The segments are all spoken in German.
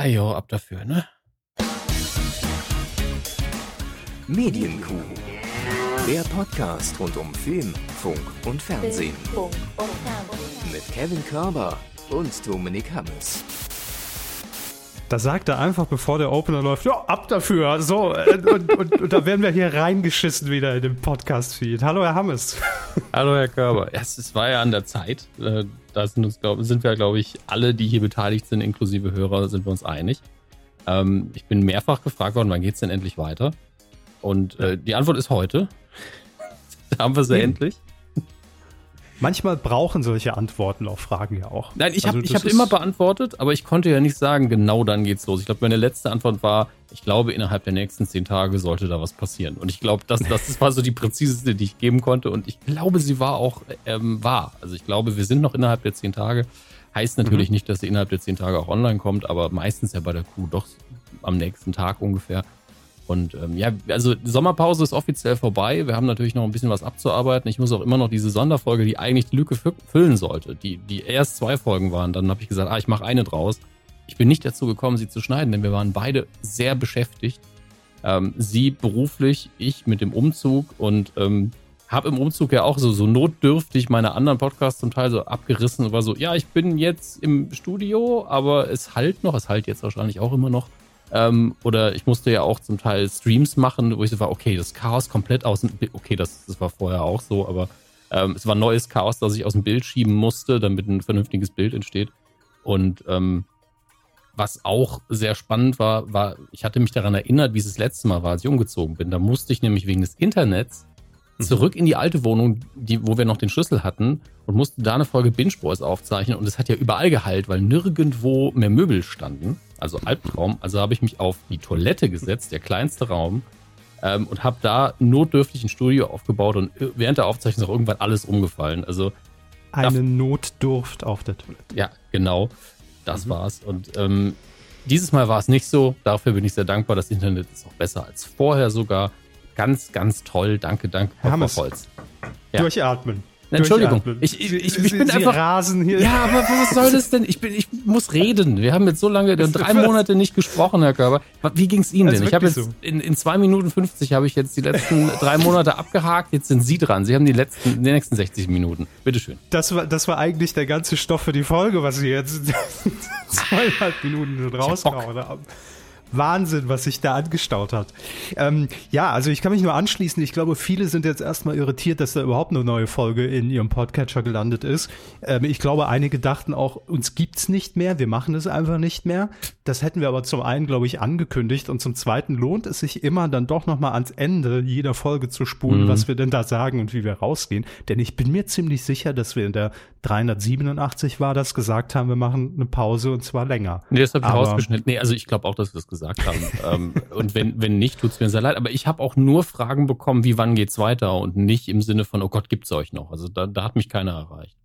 Ah jo, ab dafür, ne? Medienkuh. Der Podcast rund um Film, Funk und Fernsehen. Mit Kevin Körber und Dominik Hammes. Da sagt er einfach, bevor der Opener läuft, ja, ab dafür. So, äh, und, und, und da werden wir hier reingeschissen wieder in den Podcast-Feed. Hallo, Herr Hammes. Hallo, Herr Körber. Ja, es war ja an der Zeit. Äh, da sind, uns, glaub, sind wir, glaube ich, alle, die hier beteiligt sind, inklusive Hörer, sind wir uns einig. Ähm, ich bin mehrfach gefragt worden, wann geht es denn endlich weiter? Und äh, die Antwort ist heute. da haben wir sie endlich. Manchmal brauchen solche Antworten auf Fragen ja auch. Nein, ich also, habe hab immer beantwortet, aber ich konnte ja nicht sagen, genau dann geht's los. Ich glaube, meine letzte Antwort war, ich glaube, innerhalb der nächsten zehn Tage sollte da was passieren. Und ich glaube, das, das war so die präziseste, die ich geben konnte. Und ich glaube, sie war auch ähm, wahr. Also ich glaube, wir sind noch innerhalb der zehn Tage. Heißt natürlich mhm. nicht, dass sie innerhalb der zehn Tage auch online kommt, aber meistens ja bei der Crew doch am nächsten Tag ungefähr. Und ähm, ja, also Sommerpause ist offiziell vorbei. Wir haben natürlich noch ein bisschen was abzuarbeiten. Ich muss auch immer noch diese Sonderfolge, die eigentlich die Lücke füllen sollte, die, die erst zwei Folgen waren. Dann habe ich gesagt, ah, ich mache eine draus. Ich bin nicht dazu gekommen, sie zu schneiden, denn wir waren beide sehr beschäftigt. Ähm, sie beruflich, ich mit dem Umzug und ähm, habe im Umzug ja auch so, so notdürftig meine anderen Podcasts zum Teil so abgerissen und war so, ja, ich bin jetzt im Studio, aber es halt noch, es halt jetzt wahrscheinlich auch immer noch. Ähm, oder ich musste ja auch zum Teil Streams machen, wo ich so war, okay, das Chaos komplett aus dem Bild, okay, das, das war vorher auch so, aber ähm, es war neues Chaos, das ich aus dem Bild schieben musste, damit ein vernünftiges Bild entsteht. Und ähm, was auch sehr spannend war, war, ich hatte mich daran erinnert, wie es das letzte Mal war, als ich umgezogen bin. Da musste ich nämlich wegen des Internets. zurück in die alte Wohnung, die, wo wir noch den Schlüssel hatten und musste da eine Folge Binge Boys aufzeichnen. Und es hat ja überall geheilt, weil nirgendwo mehr Möbel standen also Albtraum. Also habe ich mich auf die Toilette gesetzt, der kleinste Raum, ähm, und habe da notdürftig ein Studio aufgebaut und während der Aufzeichnung ist auch irgendwann alles umgefallen. Also eine Notdurft auf der Toilette. Ja, genau. Das mhm. war's. Und ähm, dieses Mal war es nicht so. Dafür bin ich sehr dankbar. Das Internet ist auch besser als vorher sogar. Ganz, ganz toll. Danke, danke, Herr Holz. Ja. Durchatmen. Entschuldigung, ich, ich, ich, ich bin Sie einfach. Rasen hier. Ja, aber was soll das denn? Ich bin, ich muss reden. Wir haben jetzt so lange, drei Monate nicht gesprochen, Herr Körber. Wie ging's Ihnen denn? Ich habe jetzt so. in, in zwei Minuten 50 habe ich jetzt die letzten drei Monate abgehakt. Jetzt sind Sie dran. Sie haben die letzten, die nächsten 60 Minuten. Bitteschön. Das war, das war eigentlich der ganze Stoff für die Folge, was Sie jetzt zweieinhalb Minuten rausgehauen haben. Wahnsinn, was sich da angestaut hat. Ähm, ja, also ich kann mich nur anschließen. Ich glaube, viele sind jetzt erstmal irritiert, dass da überhaupt eine neue Folge in ihrem Podcatcher gelandet ist. Ähm, ich glaube, einige dachten auch, uns gibt's nicht mehr, wir machen es einfach nicht mehr. Das hätten wir aber zum einen, glaube ich, angekündigt und zum zweiten lohnt es sich immer dann doch nochmal ans Ende jeder Folge zu spulen, mhm. was wir denn da sagen und wie wir rausgehen. Denn ich bin mir ziemlich sicher, dass wir in der 387 war das gesagt haben, wir machen eine Pause und zwar länger. Nee, das habe ich rausgeschnitten. Nee, also ich glaube auch, dass wir das gesagt haben. ähm, und wenn, wenn nicht, tut's mir sehr leid. Aber ich habe auch nur Fragen bekommen, wie wann geht's weiter und nicht im Sinne von, oh Gott, gibt's euch noch. Also da, da hat mich keiner erreicht.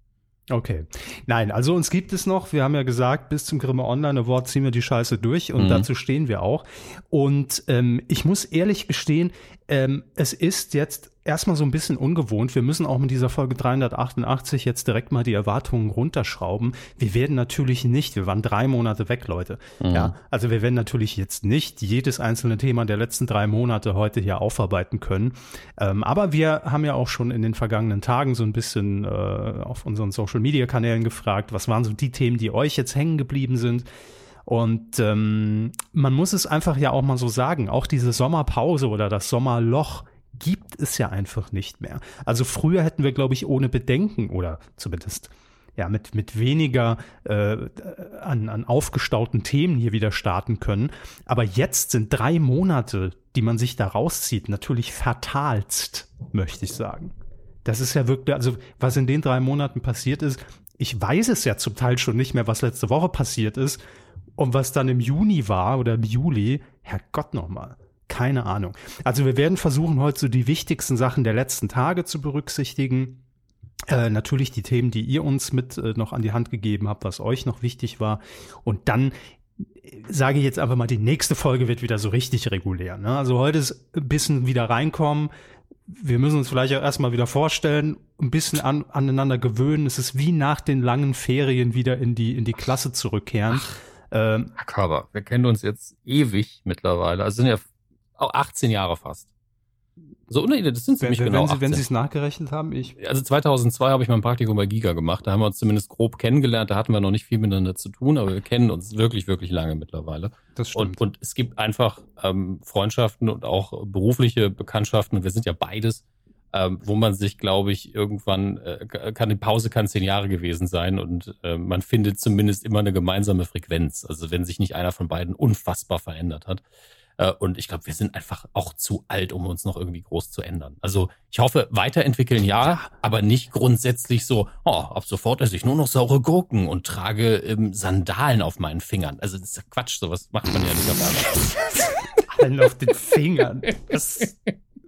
Okay. Nein, also uns gibt es noch. Wir haben ja gesagt, bis zum Grimme Online Award ziehen wir die Scheiße durch und mhm. dazu stehen wir auch. Und ähm, ich muss ehrlich gestehen, ähm, es ist jetzt erstmal so ein bisschen ungewohnt. Wir müssen auch mit dieser Folge 388 jetzt direkt mal die Erwartungen runterschrauben. Wir werden natürlich nicht, wir waren drei Monate weg, Leute. Mhm. Ja, also wir werden natürlich jetzt nicht jedes einzelne Thema der letzten drei Monate heute hier aufarbeiten können. Ähm, aber wir haben ja auch schon in den vergangenen Tagen so ein bisschen äh, auf unseren Social Media Kanälen gefragt, was waren so die Themen, die euch jetzt hängen geblieben sind. Und ähm, man muss es einfach ja auch mal so sagen, auch diese Sommerpause oder das Sommerloch gibt es ja einfach nicht mehr. Also früher hätten wir, glaube ich, ohne Bedenken oder zumindest ja mit mit weniger äh, an, an aufgestauten Themen hier wieder starten können. Aber jetzt sind drei Monate, die man sich da rauszieht, natürlich fatalst, möchte ich sagen. Das ist ja wirklich, also was in den drei Monaten passiert ist, ich weiß es ja zum Teil schon nicht mehr, was letzte Woche passiert ist und was dann im Juni war oder im Juli. Herrgott nochmal. Keine Ahnung. Also wir werden versuchen, heute so die wichtigsten Sachen der letzten Tage zu berücksichtigen. Äh, natürlich die Themen, die ihr uns mit äh, noch an die Hand gegeben habt, was euch noch wichtig war. Und dann äh, sage ich jetzt einfach mal, die nächste Folge wird wieder so richtig regulär. Ne? Also heute ist ein bisschen wieder reinkommen. Wir müssen uns vielleicht auch erstmal wieder vorstellen, ein bisschen an, aneinander gewöhnen. Es ist wie nach den langen Ferien wieder in die, in die Klasse zurückkehren. Ach Ähm, Herr Körber, wir kennen uns jetzt ewig mittlerweile. Also sind ja auch 18 Jahre fast. So, nee, das sind ziemlich wenn, genau. Wenn Sie, wenn Sie es nachgerechnet haben, ich. Also 2002 habe ich mein Praktikum bei Giga gemacht. Da haben wir uns zumindest grob kennengelernt. Da hatten wir noch nicht viel miteinander zu tun, aber wir kennen uns wirklich, wirklich lange mittlerweile. Das stimmt. Und, und es gibt einfach ähm, Freundschaften und auch berufliche Bekanntschaften. Und wir sind ja beides, ähm, wo man sich, glaube ich, irgendwann äh, kann die Pause kann zehn Jahre gewesen sein und äh, man findet zumindest immer eine gemeinsame Frequenz. Also wenn sich nicht einer von beiden unfassbar verändert hat. Äh, und ich glaube, wir sind einfach auch zu alt, um uns noch irgendwie groß zu ändern. Also ich hoffe, weiterentwickeln ja, aber nicht grundsätzlich so, oh, ab sofort esse ich nur noch saure Gurken und trage ähm, Sandalen auf meinen Fingern. Also das ist ja Quatsch, sowas macht man ja nicht auf einmal. auf den Fingern. Das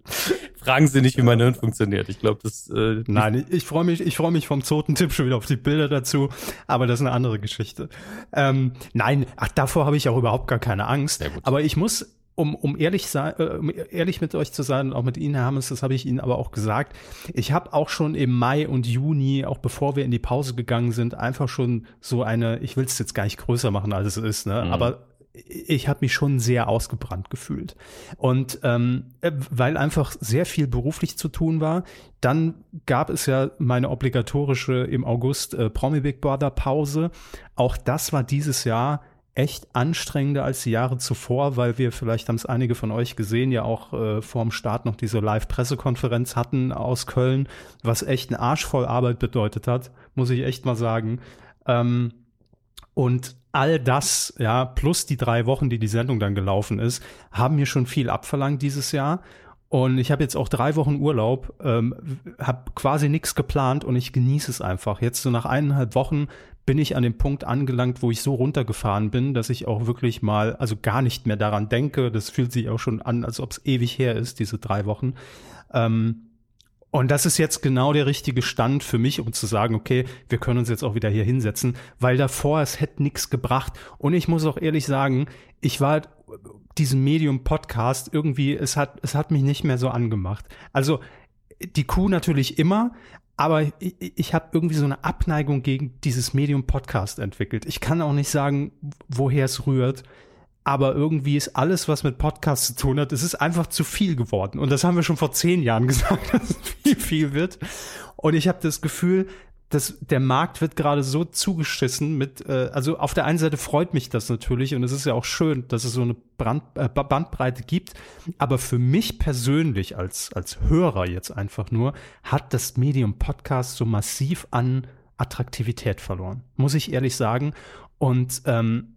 Fragen Sie nicht, wie mein Hirn funktioniert. Ich glaube, das. Äh, Nein, ich, ich freue mich, ich freue mich vom Zotentipp schon wieder auf die Bilder dazu, aber das ist eine andere Geschichte. Ähm, nein, ach, davor habe ich auch überhaupt gar keine Angst. Aber ich muss um, um ehrlich sein, äh, um ehrlich mit euch zu sein und auch mit Ihnen, Herr Hammes, das habe ich Ihnen aber auch gesagt. Ich habe auch schon im Mai und Juni, auch bevor wir in die Pause gegangen sind, einfach schon so eine, ich will es jetzt gar nicht größer machen, als es ist, ne? Mhm. Aber ich habe mich schon sehr ausgebrannt gefühlt. Und ähm, äh, weil einfach sehr viel beruflich zu tun war, dann gab es ja meine obligatorische im August äh, Promi Big Brother Pause. Auch das war dieses Jahr echt anstrengender als die Jahre zuvor, weil wir, vielleicht haben es einige von euch gesehen, ja auch äh, vorm Start noch diese Live-Pressekonferenz hatten aus Köln, was echt ein Arsch voll Arbeit bedeutet hat, muss ich echt mal sagen. Ähm, und all das, ja, plus die drei Wochen, die die Sendung dann gelaufen ist, haben mir schon viel abverlangt dieses Jahr. Und ich habe jetzt auch drei Wochen Urlaub, ähm, habe quasi nichts geplant und ich genieße es einfach. Jetzt so nach eineinhalb Wochen bin ich an dem Punkt angelangt, wo ich so runtergefahren bin, dass ich auch wirklich mal, also gar nicht mehr daran denke. Das fühlt sich auch schon an, als ob es ewig her ist, diese drei Wochen. Ähm, und das ist jetzt genau der richtige Stand für mich, um zu sagen, okay, wir können uns jetzt auch wieder hier hinsetzen, weil davor es hätte nichts gebracht. Und ich muss auch ehrlich sagen, ich war diesem Medium Podcast irgendwie, es hat, es hat mich nicht mehr so angemacht. Also die Kuh natürlich immer, aber ich, ich habe irgendwie so eine Abneigung gegen dieses Medium Podcast entwickelt. Ich kann auch nicht sagen, woher es rührt, aber irgendwie ist alles, was mit Podcasts zu tun hat, es ist einfach zu viel geworden. Und das haben wir schon vor zehn Jahren gesagt, dass es viel, viel wird. Und ich habe das Gefühl, das, der Markt wird gerade so zugeschissen mit, äh, also auf der einen Seite freut mich das natürlich und es ist ja auch schön, dass es so eine Brand, äh, Bandbreite gibt, aber für mich persönlich als, als Hörer jetzt einfach nur, hat das Medium Podcast so massiv an Attraktivität verloren, muss ich ehrlich sagen. Und ähm,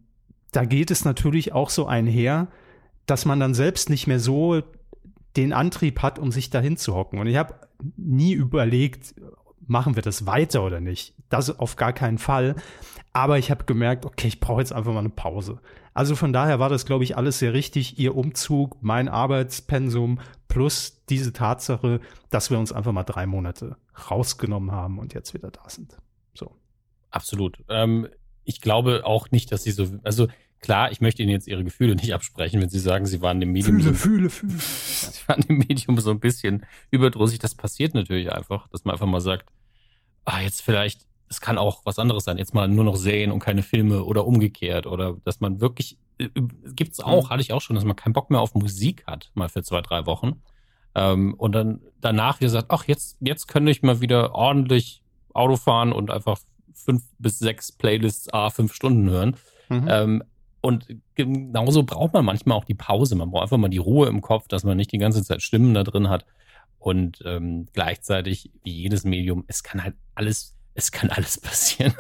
da geht es natürlich auch so einher, dass man dann selbst nicht mehr so den Antrieb hat, um sich dahin zu hocken. Und ich habe nie überlegt, machen wir das weiter oder nicht? Das auf gar keinen Fall. Aber ich habe gemerkt, okay, ich brauche jetzt einfach mal eine Pause. Also von daher war das, glaube ich, alles sehr richtig. Ihr Umzug, mein Arbeitspensum plus diese Tatsache, dass wir uns einfach mal drei Monate rausgenommen haben und jetzt wieder da sind. So. Absolut. Ähm, ich glaube auch nicht, dass sie so, also klar, ich möchte Ihnen jetzt Ihre Gefühle nicht absprechen, wenn Sie sagen, Sie waren dem Medium. Fühle, so, fühle, fühle. Sie waren dem Medium so ein bisschen überdrüssig. Das passiert natürlich einfach, dass man einfach mal sagt, ah, jetzt vielleicht, es kann auch was anderes sein, jetzt mal nur noch Serien und keine Filme oder umgekehrt oder dass man wirklich, äh, gibt's auch, hatte ich auch schon, dass man keinen Bock mehr auf Musik hat, mal für zwei, drei Wochen. Ähm, und dann danach wieder sagt, ach, jetzt, jetzt könnte ich mal wieder ordentlich Auto fahren und einfach fünf bis sechs Playlists a fünf Stunden hören. Mhm. Ähm, und genauso braucht man manchmal auch die Pause. Man braucht einfach mal die Ruhe im Kopf, dass man nicht die ganze Zeit Stimmen da drin hat. Und ähm, gleichzeitig, wie jedes Medium, es kann halt alles, es kann alles passieren.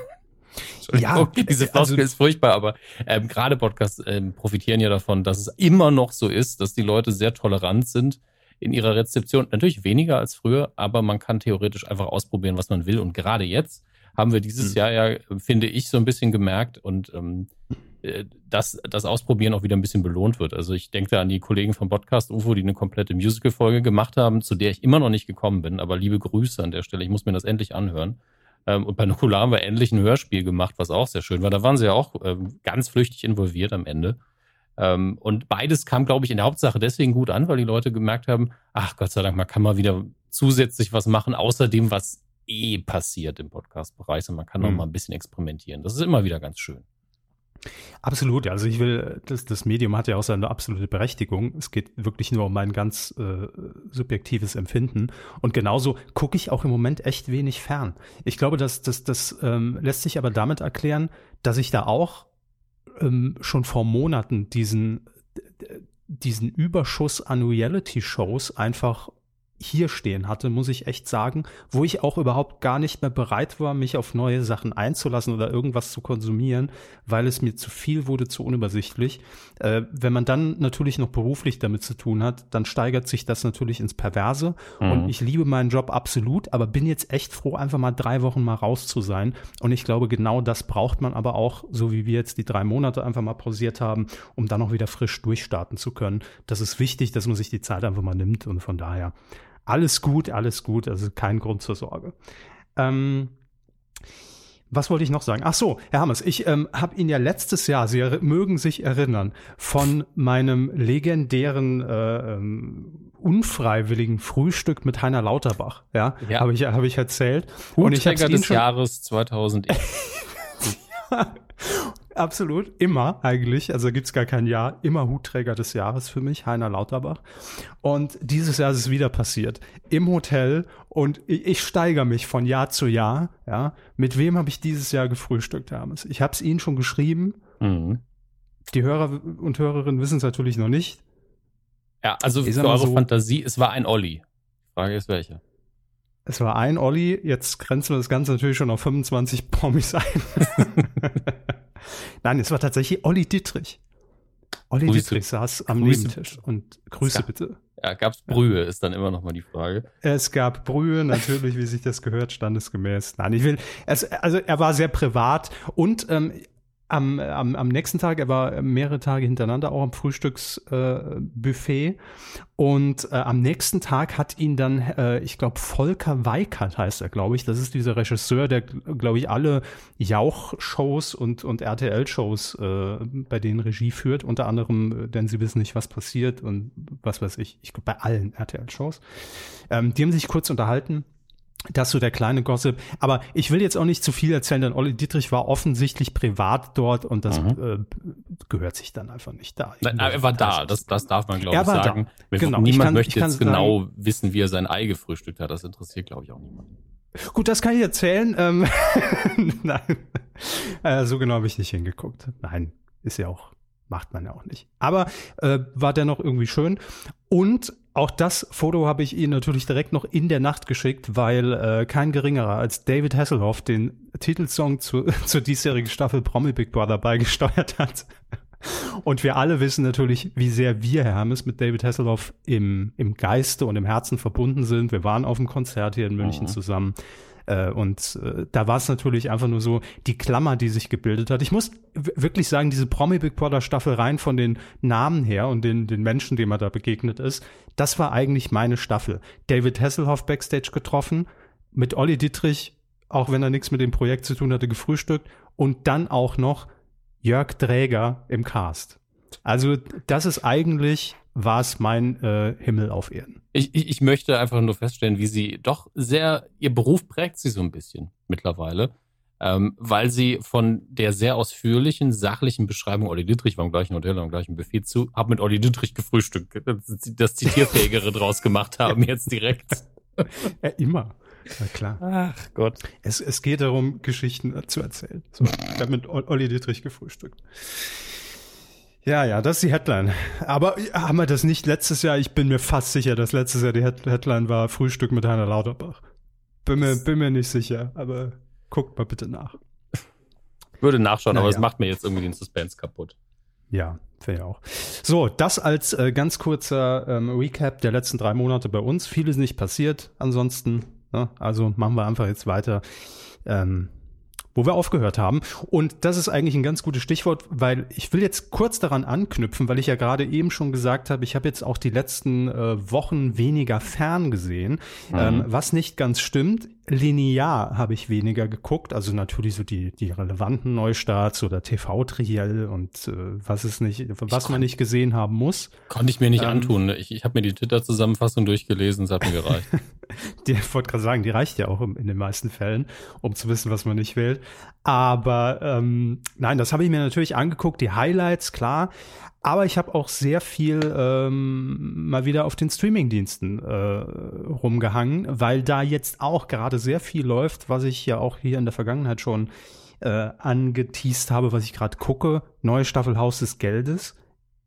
ja, diese Floskel also, ist furchtbar, aber ähm, gerade Podcasts ähm, profitieren ja davon, dass es immer noch so ist, dass die Leute sehr tolerant sind in ihrer Rezeption. Natürlich weniger als früher, aber man kann theoretisch einfach ausprobieren, was man will. Und gerade jetzt haben wir dieses hm. Jahr ja, finde ich, so ein bisschen gemerkt und ähm, äh, dass das Ausprobieren auch wieder ein bisschen belohnt wird. Also ich denke da an die Kollegen vom Podcast UFO, die eine komplette Musical-Folge gemacht haben, zu der ich immer noch nicht gekommen bin. Aber liebe Grüße an der Stelle. Ich muss mir das endlich anhören. Ähm, und bei Nukular haben wir endlich ein Hörspiel gemacht, was auch sehr schön war. Da waren sie ja auch ähm, ganz flüchtig involviert am Ende. Ähm, und beides kam, glaube ich, in der Hauptsache deswegen gut an, weil die Leute gemerkt haben, ach Gott sei Dank, man kann mal wieder zusätzlich was machen, außer dem, was eh passiert im Podcast-Bereich. Und man kann mhm. noch mal ein bisschen experimentieren. Das ist immer wieder ganz schön. Absolut, also ich will, das, das Medium hat ja auch seine absolute Berechtigung. Es geht wirklich nur um mein ganz äh, subjektives Empfinden. Und genauso gucke ich auch im Moment echt wenig fern. Ich glaube, dass das, das ähm, lässt sich aber damit erklären, dass ich da auch ähm, schon vor Monaten diesen, diesen Überschuss an Reality-Shows einfach hier stehen hatte, muss ich echt sagen, wo ich auch überhaupt gar nicht mehr bereit war, mich auf neue Sachen einzulassen oder irgendwas zu konsumieren, weil es mir zu viel wurde, zu unübersichtlich. Äh, wenn man dann natürlich noch beruflich damit zu tun hat, dann steigert sich das natürlich ins Perverse. Mhm. Und ich liebe meinen Job absolut, aber bin jetzt echt froh, einfach mal drei Wochen mal raus zu sein. Und ich glaube, genau das braucht man aber auch, so wie wir jetzt die drei Monate einfach mal pausiert haben, um dann auch wieder frisch durchstarten zu können. Das ist wichtig, dass man sich die Zeit einfach mal nimmt und von daher alles gut, alles gut, also kein Grund zur Sorge. Ähm, was wollte ich noch sagen? Ach so, Herr Hammers, ich ähm, habe ihn ja letztes Jahr, Sie mögen sich erinnern, von meinem legendären äh, ähm, unfreiwilligen Frühstück mit Heiner Lauterbach, ja, ja. habe ich, hab ich erzählt. Und ich des schon Jahres 2000. Absolut, immer eigentlich. Also gibt's gar kein Jahr. Immer Hutträger des Jahres für mich, Heiner Lauterbach. Und dieses Jahr ist es wieder passiert. Im Hotel und ich, ich steigere mich von Jahr zu Jahr. Ja, Mit wem habe ich dieses Jahr gefrühstückt, Hermes? Ich habe es Ihnen schon geschrieben. Mhm. Die Hörer und Hörerinnen wissen es natürlich noch nicht. Ja, also für eure so, Fantasie, es war ein Olli. Frage ist welcher. Es war ein Olli, jetzt grenzen wir das Ganze natürlich schon auf 25 Promis ein. Nein, es war tatsächlich Olli Dittrich. Olli Grüße. Dittrich saß am Grüße. Nebentisch und Grüße ja. bitte. Ja, gab's Brühe, ist dann immer noch mal die Frage. Es gab Brühe, natürlich, wie sich das gehört, standesgemäß. Nein, ich will, es, also er war sehr privat und ähm, am, am, am nächsten Tag, er war mehrere Tage hintereinander auch am Frühstücksbuffet äh, und äh, am nächsten Tag hat ihn dann, äh, ich glaube, Volker Weikert heißt er, glaube ich. Das ist dieser Regisseur, der, glaube ich, alle Jauch-Shows und, und RTL-Shows äh, bei denen Regie führt, unter anderem, äh, denn sie wissen nicht, was passiert und was weiß ich, ich glaube, bei allen RTL-Shows. Ähm, die haben sich kurz unterhalten das so der kleine Gossip. Aber ich will jetzt auch nicht zu viel erzählen, denn Olli Dietrich war offensichtlich privat dort und das mhm. äh, gehört sich dann einfach nicht da. Nein, er war da, das, das darf man, glaube ich, sagen. Genau. Niemand kann, möchte jetzt genau sagen, wissen, wie er sein Ei gefrühstückt hat. Das interessiert, glaube ich, auch niemanden. Gut, das kann ich erzählen. Ähm, Nein, äh, so genau habe ich nicht hingeguckt. Nein, ist ja auch macht man ja auch nicht. Aber äh, war dennoch irgendwie schön. Und auch das Foto habe ich Ihnen natürlich direkt noch in der Nacht geschickt, weil äh, kein geringerer als David Hasselhoff den Titelsong zu, zur diesjährigen Staffel Promi Big Brother beigesteuert hat. Und wir alle wissen natürlich, wie sehr wir, Herr Hermes, mit David Hasselhoff im, im Geiste und im Herzen verbunden sind. Wir waren auf dem Konzert hier in München mhm. zusammen. Äh, und äh, da war es natürlich einfach nur so die Klammer, die sich gebildet hat. Ich muss wirklich sagen, diese Promi Big Brother Staffel rein von den Namen her und den, den Menschen, denen man da begegnet ist, das war eigentlich meine Staffel. David Hasselhoff backstage getroffen, mit Olli Dietrich, auch wenn er nichts mit dem Projekt zu tun hatte, gefrühstückt und dann auch noch Jörg Dräger im Cast. Also das ist eigentlich war es mein äh, Himmel auf Erden. Ich, ich, ich möchte einfach nur feststellen, wie sie doch sehr, ihr Beruf prägt sie so ein bisschen mittlerweile, ähm, weil sie von der sehr ausführlichen, sachlichen Beschreibung, Olli Dittrich war im gleichen Hotel, am gleichen Buffet zu, hab mit Olli Dittrich gefrühstückt, das Zitierfähigere draus gemacht haben jetzt direkt. Ja, immer. Na klar. Ach Gott. Es, es geht darum, Geschichten zu erzählen. So, ich habe mit Olli Dittrich gefrühstückt. Ja, ja, das ist die Headline. Aber haben wir das nicht letztes Jahr? Ich bin mir fast sicher, dass letztes Jahr die Headline war Frühstück mit Heiner Lauterbach. Bin mir, bin mir nicht sicher, aber guckt mal bitte nach. Würde nachschauen, Na, aber es macht mir jetzt irgendwie den Suspense kaputt. Ja, ich auch. So, das als äh, ganz kurzer ähm, Recap der letzten drei Monate bei uns. Vieles nicht passiert. Ansonsten, ne? also machen wir einfach jetzt weiter. Ähm, wo wir aufgehört haben. Und das ist eigentlich ein ganz gutes Stichwort, weil ich will jetzt kurz daran anknüpfen, weil ich ja gerade eben schon gesagt habe, ich habe jetzt auch die letzten äh, Wochen weniger fern gesehen, mhm. ähm, was nicht ganz stimmt linear habe ich weniger geguckt, also natürlich so die, die relevanten Neustarts oder TV-Triell und äh, was es nicht, was ich man nicht gesehen haben muss. Konnte ich mir nicht ähm, antun. Ich, ich habe mir die Twitter-Zusammenfassung durchgelesen, es hat mir gereicht. die, ich wollte gerade sagen, die reicht ja auch in den meisten Fällen, um zu wissen, was man nicht wählt. Aber ähm, nein, das habe ich mir natürlich angeguckt, die Highlights, klar. Aber ich habe auch sehr viel ähm, mal wieder auf den Streamingdiensten äh, rumgehangen, weil da jetzt auch gerade sehr viel läuft, was ich ja auch hier in der Vergangenheit schon äh, angeteased habe, was ich gerade gucke. Neue Staffel Haus des Geldes.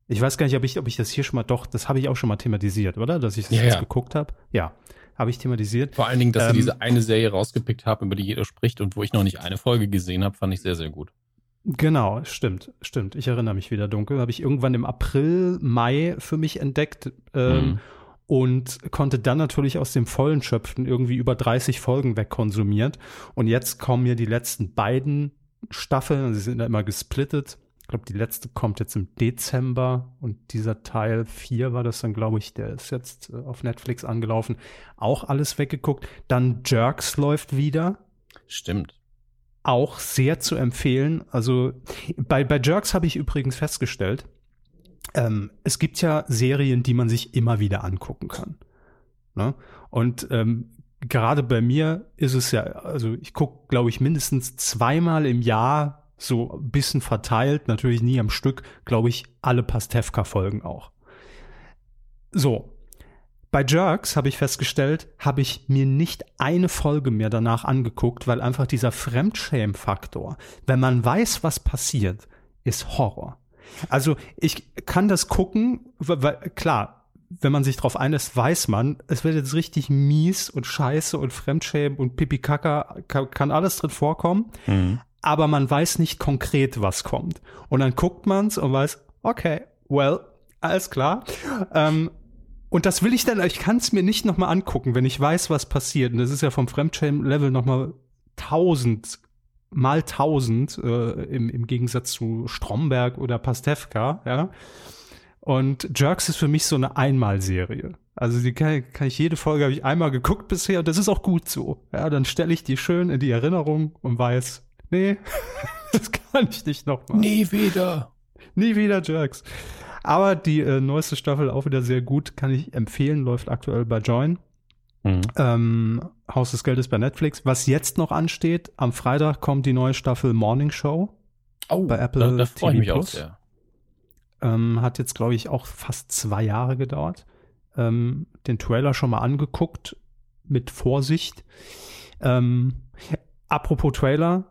Ich weiß gar nicht, ob ich, ob ich das hier schon mal, doch, das habe ich auch schon mal thematisiert, oder? Dass ich das Ja, jetzt ja. geguckt habe. Ja, habe ich thematisiert. Vor allen Dingen, dass Ähm, sie diese eine Serie rausgepickt haben, über die jeder spricht und wo ich noch nicht eine Folge gesehen habe, fand ich sehr, sehr gut. Genau, stimmt, stimmt. Ich erinnere mich wieder dunkel. Habe ich irgendwann im April, Mai für mich entdeckt ähm, Mhm. und konnte dann natürlich aus dem Vollen schöpfen, irgendwie über 30 Folgen wegkonsumiert. Und jetzt kommen mir die letzten beiden Staffeln, sie sind ja immer gesplittet. Ich glaube, die letzte kommt jetzt im Dezember und dieser Teil 4 war das dann, glaube ich, der ist jetzt äh, auf Netflix angelaufen. Auch alles weggeguckt. Dann Jerks läuft wieder Stimmt. auch sehr zu empfehlen. Also bei, bei Jerks habe ich übrigens festgestellt, ähm, es gibt ja Serien, die man sich immer wieder angucken kann. Ne? Und ähm, gerade bei mir ist es ja, also ich gucke, glaube ich, mindestens zweimal im Jahr so ein bisschen verteilt, natürlich nie am Stück, glaube ich, alle Pastewka-Folgen auch. So. Bei Jerks habe ich festgestellt, habe ich mir nicht eine Folge mehr danach angeguckt, weil einfach dieser Fremdschämen-Faktor, wenn man weiß, was passiert, ist Horror. Also ich kann das gucken, weil, klar, wenn man sich drauf einlässt, weiß man, es wird jetzt richtig mies und scheiße und Fremdschämen und Pipi-Kaka, kann, kann alles drin vorkommen aber man weiß nicht konkret, was kommt. Und dann guckt man's und weiß, okay, well, alles klar. Ähm, und das will ich dann, ich kann es mir nicht nochmal angucken, wenn ich weiß, was passiert. Und das ist ja vom Fremdschämen-Level nochmal tausend mal tausend äh, im, im Gegensatz zu Stromberg oder Pastewka, ja. Und Jerks ist für mich so eine Einmalserie. Also die kann, kann ich jede Folge habe ich einmal geguckt bisher und das ist auch gut so. Ja, dann stelle ich die schön in die Erinnerung und weiß, nee, das kann ich nicht nochmal. Nie wieder. Nie wieder Jerks. Aber die äh, neueste Staffel auch wieder sehr gut, kann ich empfehlen, läuft aktuell bei Join. Mhm. Ähm, Haus des Geldes bei Netflix. Was jetzt noch ansteht, am Freitag kommt die neue Staffel Morning Show. Oh, Bei Apple da, da freue ich TV mich auch Plus. sehr. Ähm, hat jetzt, glaube ich, auch fast zwei Jahre gedauert. Ähm, den Trailer schon mal angeguckt, mit Vorsicht. Ähm, apropos Trailer,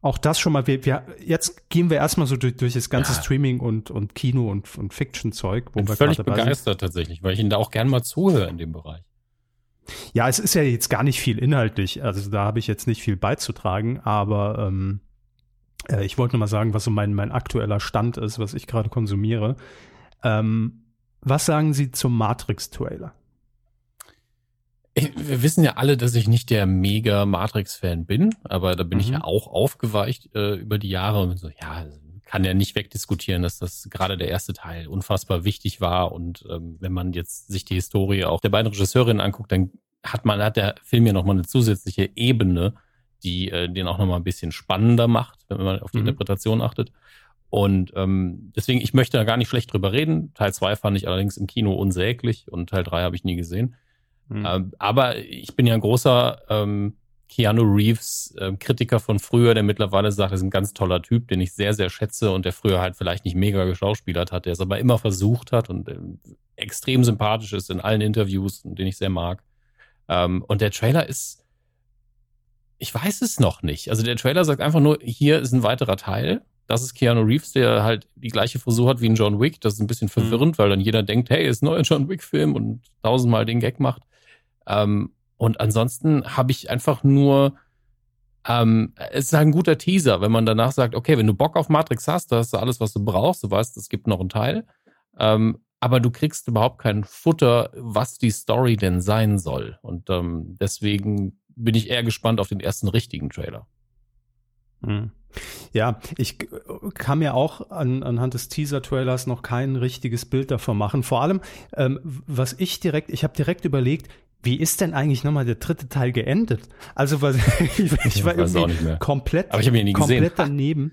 auch das schon mal, wir, wir, jetzt gehen wir erstmal so durch, durch das ganze Ja. Streaming und, und Kino und, und Fiction-Zeug, wo Bin wir völlig begeistert tatsächlich, weil ich Ihnen da auch gern mal zuhöre in dem Bereich. Ja, es ist ja jetzt gar nicht viel inhaltlich, also da habe ich jetzt nicht viel beizutragen, aber ähm, äh, ich wollte nur mal sagen, was so mein, mein aktueller Stand ist, was ich gerade konsumiere. Ähm, was sagen Sie zum Matrix-Trailer? Ich, wir wissen ja alle, dass ich nicht der mega Matrix-Fan bin, aber da bin ich Mhm. ja auch aufgeweicht äh, über die Jahre und so, ja, kann ja nicht wegdiskutieren, dass das gerade der erste Teil unfassbar wichtig war und ähm, wenn man jetzt sich die Historie auch der beiden Regisseurinnen anguckt, dann hat man, hat der Film ja nochmal eine zusätzliche Ebene, die äh, den auch nochmal ein bisschen spannender macht, wenn man auf die Mhm. Interpretation achtet. Und ähm, deswegen, ich möchte da gar nicht schlecht drüber reden. Teil zwei fand ich allerdings im Kino unsäglich und Teil drei habe ich nie gesehen. Hm. Ähm, aber ich bin ja ein großer ähm, Keanu Reeves ähm, Kritiker von früher, der mittlerweile sagt, er ist ein ganz toller Typ, den ich sehr, sehr schätze und der früher halt vielleicht nicht mega geschauspielert hat, der es aber immer versucht hat und ähm, extrem sympathisch ist in allen Interviews und den ich sehr mag. Ähm, und der Trailer ist, ich weiß es noch nicht. Also der Trailer sagt einfach nur, hier ist ein weiterer Teil. Das ist Keanu Reeves, der halt die gleiche Frisur hat wie ein John Wick. Das ist ein bisschen verwirrend, weil dann jeder denkt, hey, ist ein neuer John Wick-Film und tausendmal den Gag macht. Ähm, und ansonsten habe ich einfach nur, ähm, es ist ein guter Teaser, wenn man danach sagt, okay, wenn du Bock auf Matrix hast, da hast du alles, was du brauchst. Du weißt, es gibt noch einen Teil. Ähm, aber du kriegst überhaupt kein Futter, was die Story denn sein soll. Und ähm, deswegen bin ich eher gespannt auf den ersten richtigen Trailer. Hm. Ja, ich kann mir auch an, anhand des Teaser-Trailers noch kein richtiges Bild davon machen. Vor allem, ähm, was ich direkt, ich habe direkt überlegt, wie ist denn eigentlich nochmal der dritte Teil geendet? Also, was, ich, ich war irgendwie nicht mehr. komplett, Aber ich ihn nie gesehen. komplett daneben.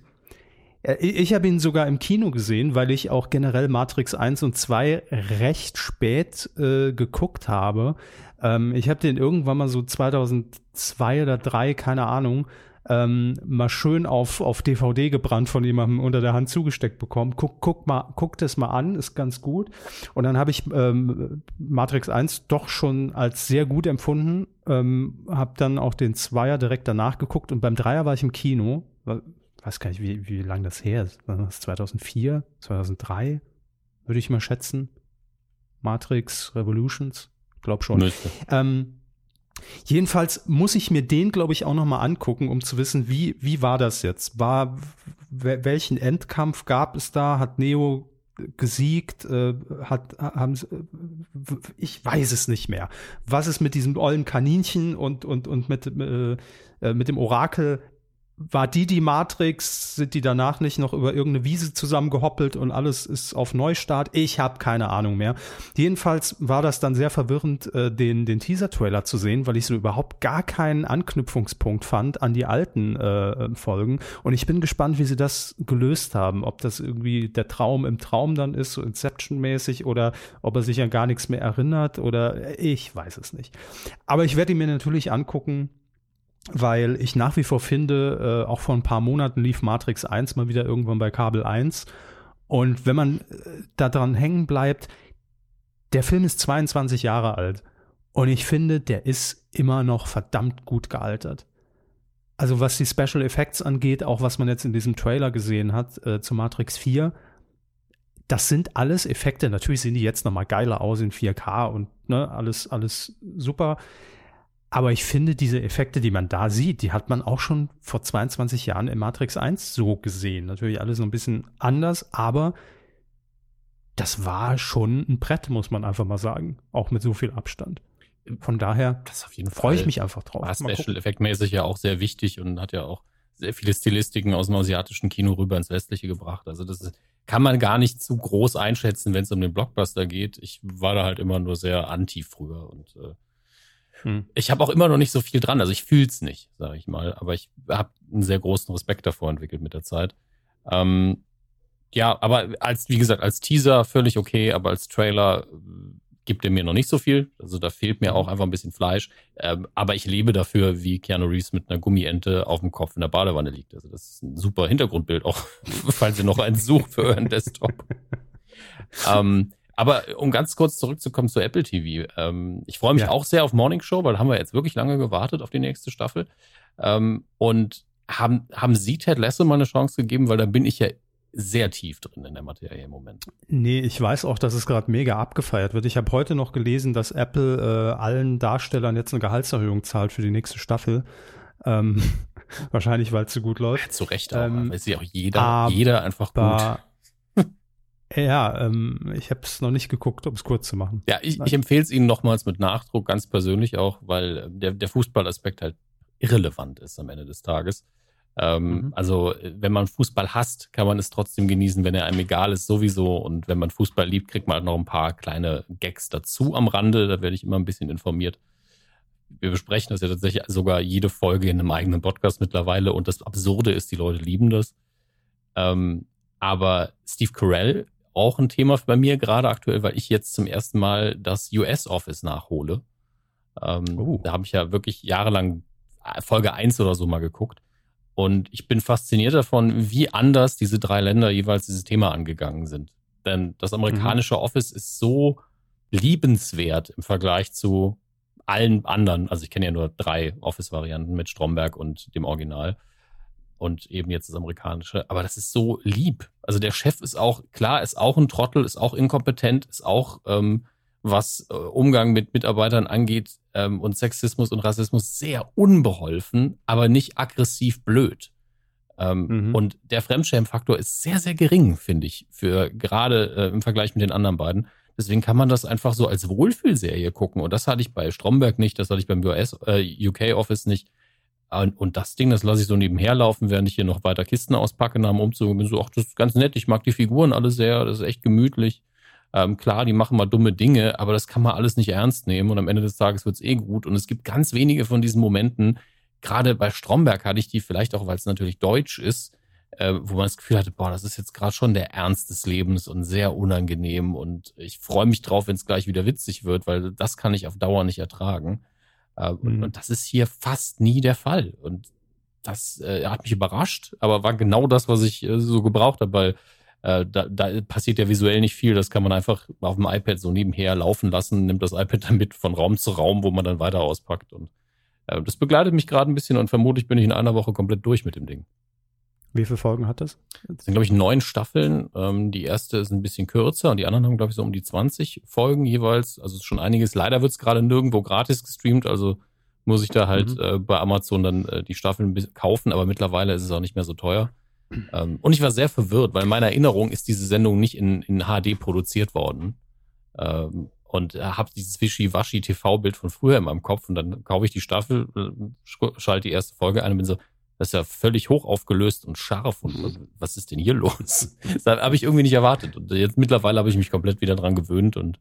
Äh, Ich, ich habe ihn sogar im Kino gesehen, weil ich auch generell Matrix 1 und 2 recht spät äh, geguckt habe. Ähm, ich habe den irgendwann mal so 2002 oder 3, keine Ahnung, ähm, mal schön auf, auf DVD gebrannt von jemandem unter der Hand zugesteckt bekommen. Guck, guck mal, guck das mal an, ist ganz gut. Und dann habe ich ähm, Matrix 1 doch schon als sehr gut empfunden. Ähm, habe dann auch den Zweier direkt danach geguckt und beim Dreier war ich im Kino. Weiß gar nicht, wie, wie lange das her ist. War das 2004, 2003, würde ich mal schätzen. Matrix Revolutions, glaub schon. Ähm, Jedenfalls muss ich mir den, glaube ich, auch nochmal angucken, um zu wissen, wie, wie war das jetzt? War, welchen Endkampf gab es da? Hat Neo gesiegt? Äh, hat, haben, ich weiß es nicht mehr. Was ist mit diesem ollen Kaninchen und, und, und mit, äh, äh mit dem Orakel war die die Matrix? Sind die danach nicht noch über irgendeine Wiese zusammengehoppelt und alles ist auf Neustart? Ich habe keine Ahnung mehr. Jedenfalls war das dann sehr verwirrend, äh, den, den Teaser-Trailer zu sehen, weil ich so überhaupt gar keinen Anknüpfungspunkt fand an die alten äh, Folgen. Und ich bin gespannt, wie sie das gelöst haben. Ob das irgendwie der Traum im Traum dann ist, so Inception-mäßig, oder ob er sich an gar nichts mehr erinnert, oder ich weiß es nicht. Aber ich werde ihn mir natürlich angucken weil ich nach wie vor finde, äh, auch vor ein paar Monaten lief Matrix 1 mal wieder irgendwann bei Kabel 1. Und wenn man äh, da dran hängen bleibt, der Film ist 22 Jahre alt. Und ich finde, der ist immer noch verdammt gut gealtert. Also was die Special Effects angeht, auch was man jetzt in diesem Trailer gesehen hat äh, zu Matrix 4, das sind alles Effekte. Natürlich sehen die jetzt noch mal geiler aus in 4K und ne, alles, alles super. Aber ich finde, diese Effekte, die man da sieht, die hat man auch schon vor 22 Jahren in Matrix 1 so gesehen. Natürlich alles so ein bisschen anders, aber das war schon ein Brett, muss man einfach mal sagen. Auch mit so viel Abstand. Von daher freue ich mich einfach drauf. War Special-Effektmäßig ja auch sehr wichtig und hat ja auch sehr viele Stilistiken aus dem asiatischen Kino rüber ins Westliche gebracht. Also das kann man gar nicht zu groß einschätzen, wenn es um den Blockbuster geht. Ich war da halt immer nur sehr anti früher und äh, hm. Ich habe auch immer noch nicht so viel dran. Also ich fühle es nicht, sage ich mal. Aber ich habe einen sehr großen Respekt davor entwickelt mit der Zeit. Ähm, ja, aber als, wie gesagt, als Teaser völlig okay, aber als Trailer äh, gibt er mir noch nicht so viel. Also da fehlt mir auch einfach ein bisschen Fleisch. Ähm, aber ich lebe dafür, wie Keanu Reeves mit einer Gummiente auf dem Kopf in der Badewanne liegt. Also das ist ein super Hintergrundbild, auch falls ihr noch eins sucht für euren Desktop. ähm, aber um ganz kurz zurückzukommen zu Apple TV. Ähm, ich freue mich ja. auch sehr auf Morning Show, weil da haben wir jetzt wirklich lange gewartet auf die nächste Staffel. Ähm, und haben, haben Sie Ted Lasso mal eine Chance gegeben, weil da bin ich ja sehr tief drin in der Materie im Moment. Nee, ich weiß auch, dass es gerade mega abgefeiert wird. Ich habe heute noch gelesen, dass Apple äh, allen Darstellern jetzt eine Gehaltserhöhung zahlt für die nächste Staffel. Ähm, wahrscheinlich, weil es so gut läuft. Ja, zu Recht auch, ähm, weil ist ja auch jeder, jeder einfach gut. Ja, ähm, ich habe es noch nicht geguckt, um es kurz zu machen. Ja, ich, ich empfehle es Ihnen nochmals mit Nachdruck, ganz persönlich auch, weil äh, der, der Fußballaspekt halt irrelevant ist am Ende des Tages. Ähm, mhm. Also, wenn man Fußball hasst, kann man es trotzdem genießen, wenn er einem egal ist, sowieso. Und wenn man Fußball liebt, kriegt man halt noch ein paar kleine Gags dazu am Rande. Da werde ich immer ein bisschen informiert. Wir besprechen das ja tatsächlich sogar jede Folge in einem eigenen Podcast mittlerweile. Und das Absurde ist, die Leute lieben das. Ähm, aber Steve Carell auch ein Thema bei mir gerade aktuell, weil ich jetzt zum ersten Mal das US-Office nachhole. Ähm, uh. Da habe ich ja wirklich jahrelang äh, Folge 1 oder so mal geguckt. Und ich bin fasziniert davon, wie anders diese drei Länder jeweils dieses Thema angegangen sind. Denn das amerikanische mhm. Office ist so liebenswert im Vergleich zu allen anderen. Also ich kenne ja nur drei Office-Varianten mit Stromberg und dem Original und eben jetzt das amerikanische. Aber das ist so lieb. Also der Chef ist auch, klar, ist auch ein Trottel, ist auch inkompetent, ist auch, ähm, was äh, Umgang mit Mitarbeitern angeht ähm, und Sexismus und Rassismus sehr unbeholfen, aber nicht aggressiv blöd. Ähm, mhm. Und der Fremdschämfaktor ist sehr, sehr gering, finde ich, für gerade äh, im Vergleich mit den anderen beiden. Deswegen kann man das einfach so als Wohlfühlserie gucken. Und das hatte ich bei Stromberg nicht, das hatte ich beim US, äh, UK Office nicht. Und, und das Ding, das lasse ich so nebenher laufen, während ich hier noch weiter Kisten auspacke nach dem Umzug. Bin so, ach, das ist ganz nett, ich mag die Figuren alle sehr, das ist echt gemütlich. Ähm, klar, die machen mal dumme Dinge, aber das kann man alles nicht ernst nehmen und am Ende des Tages wird's eh gut. Und es gibt ganz wenige von diesen Momenten, gerade bei Stromberg hatte ich die vielleicht auch, weil es natürlich deutsch ist, äh, wo man das Gefühl hatte, boah, das ist jetzt gerade schon der Ernst des Lebens und sehr unangenehm und ich freue mich drauf, wenn es gleich wieder witzig wird, weil das kann ich auf Dauer nicht ertragen. Äh, und, mhm. und das ist hier fast nie der Fall. Und das äh, hat mich überrascht, aber war genau das, was ich äh, so gebraucht habe, weil äh, da, da passiert ja visuell nicht viel. Das kann man einfach auf dem iPad so nebenher laufen lassen, nimmt das iPad dann mit von Raum zu Raum, wo man dann weiter auspackt. Und äh, das begleitet mich gerade ein bisschen und vermutlich bin ich in einer Woche komplett durch mit dem Ding. Wie viele Folgen hat das? Das sind, glaube ich, neun Staffeln. Ähm, die erste ist ein bisschen kürzer und die anderen haben, glaube ich, so um die 20 Folgen jeweils. Also schon einiges. Leider wird es gerade nirgendwo gratis gestreamt, also muss ich da halt mhm. äh, bei Amazon dann äh, die Staffeln kaufen, aber mittlerweile ist es auch nicht mehr so teuer. Ähm, und ich war sehr verwirrt, weil in meiner Erinnerung ist diese Sendung nicht in, in HD produziert worden. Ähm, und habe dieses Wischi-Waschi TV-Bild von früher in meinem Kopf und dann kaufe ich die Staffel, äh, schalte die erste Folge ein und bin so, das ist ja völlig hoch aufgelöst und scharf und was ist denn hier los? Das habe ich irgendwie nicht erwartet. Und jetzt mittlerweile habe ich mich komplett wieder dran gewöhnt und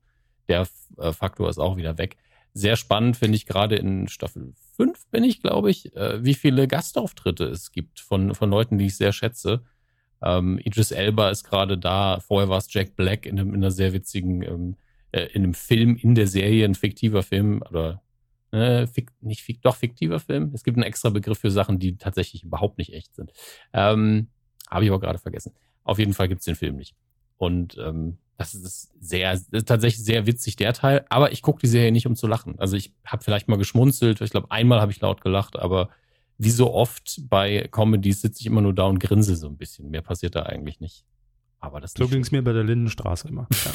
der äh, Faktor ist auch wieder weg. Sehr spannend finde ich gerade in Staffel 5 bin ich, glaube ich, äh, wie viele Gastauftritte es gibt von, von Leuten, die ich sehr schätze. Ähm, Idris Elba ist gerade da. Vorher war es Jack Black in, einem, in einer sehr witzigen, ähm, äh, in einem Film in der Serie, ein fiktiver Film oder äh, fik nicht fik doch fiktiver Film. Es gibt einen extra Begriff für Sachen, die tatsächlich überhaupt nicht echt sind. Ähm, Habe ich aber gerade vergessen. Auf jeden Fall gibt es den Film nicht. Und ähm, das ist sehr, das ist tatsächlich sehr witzig, der Teil. Aber ich gucke die Serie nicht, um zu lachen. Also ich habe vielleicht mal geschmunzelt. Ich glaube, einmal habe ich laut gelacht, aber wie so oft bei Comedies sitze ich immer nur da und grinse so ein bisschen. Mehr passiert da eigentlich nicht. Aber das so ging es mir bei der Lindenstraße immer. Ja.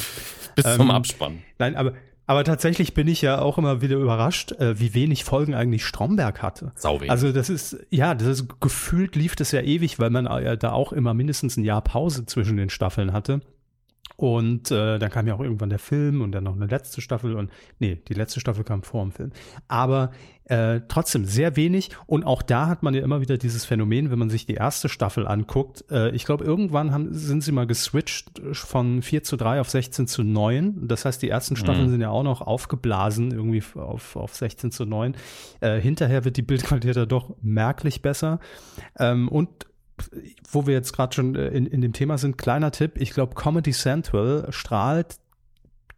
Bis ähm, zum Abspann. Nein, aber aber tatsächlich bin ich ja auch immer wieder überrascht, äh, wie wenig Folgen eigentlich Stromberg hatte. Sau wenig. Also das ist, ja, das ist gefühlt lief das ja ewig, weil man ja da auch immer mindestens ein Jahr Pause zwischen den Staffeln hatte. Und äh, dann kam ja auch irgendwann der Film und dann noch eine letzte Staffel und nee, die letzte Staffel kam vor dem Film. Aber äh, trotzdem sehr wenig und auch da hat man ja immer wieder dieses Phänomen, wenn man sich die erste Staffel anguckt. Äh, ich glaube, irgendwann haben, sind sie mal geswitcht von 4 zu 3 auf 16 zu 9. Das heißt, die ersten Staffeln mhm. sind ja auch noch aufgeblasen, irgendwie auf, auf 16 zu 9. Äh, hinterher wird die Bildqualität ja doch merklich besser. Ähm, und wo wir jetzt gerade schon äh, in, in dem Thema sind, kleiner Tipp, ich glaube, Comedy Central strahlt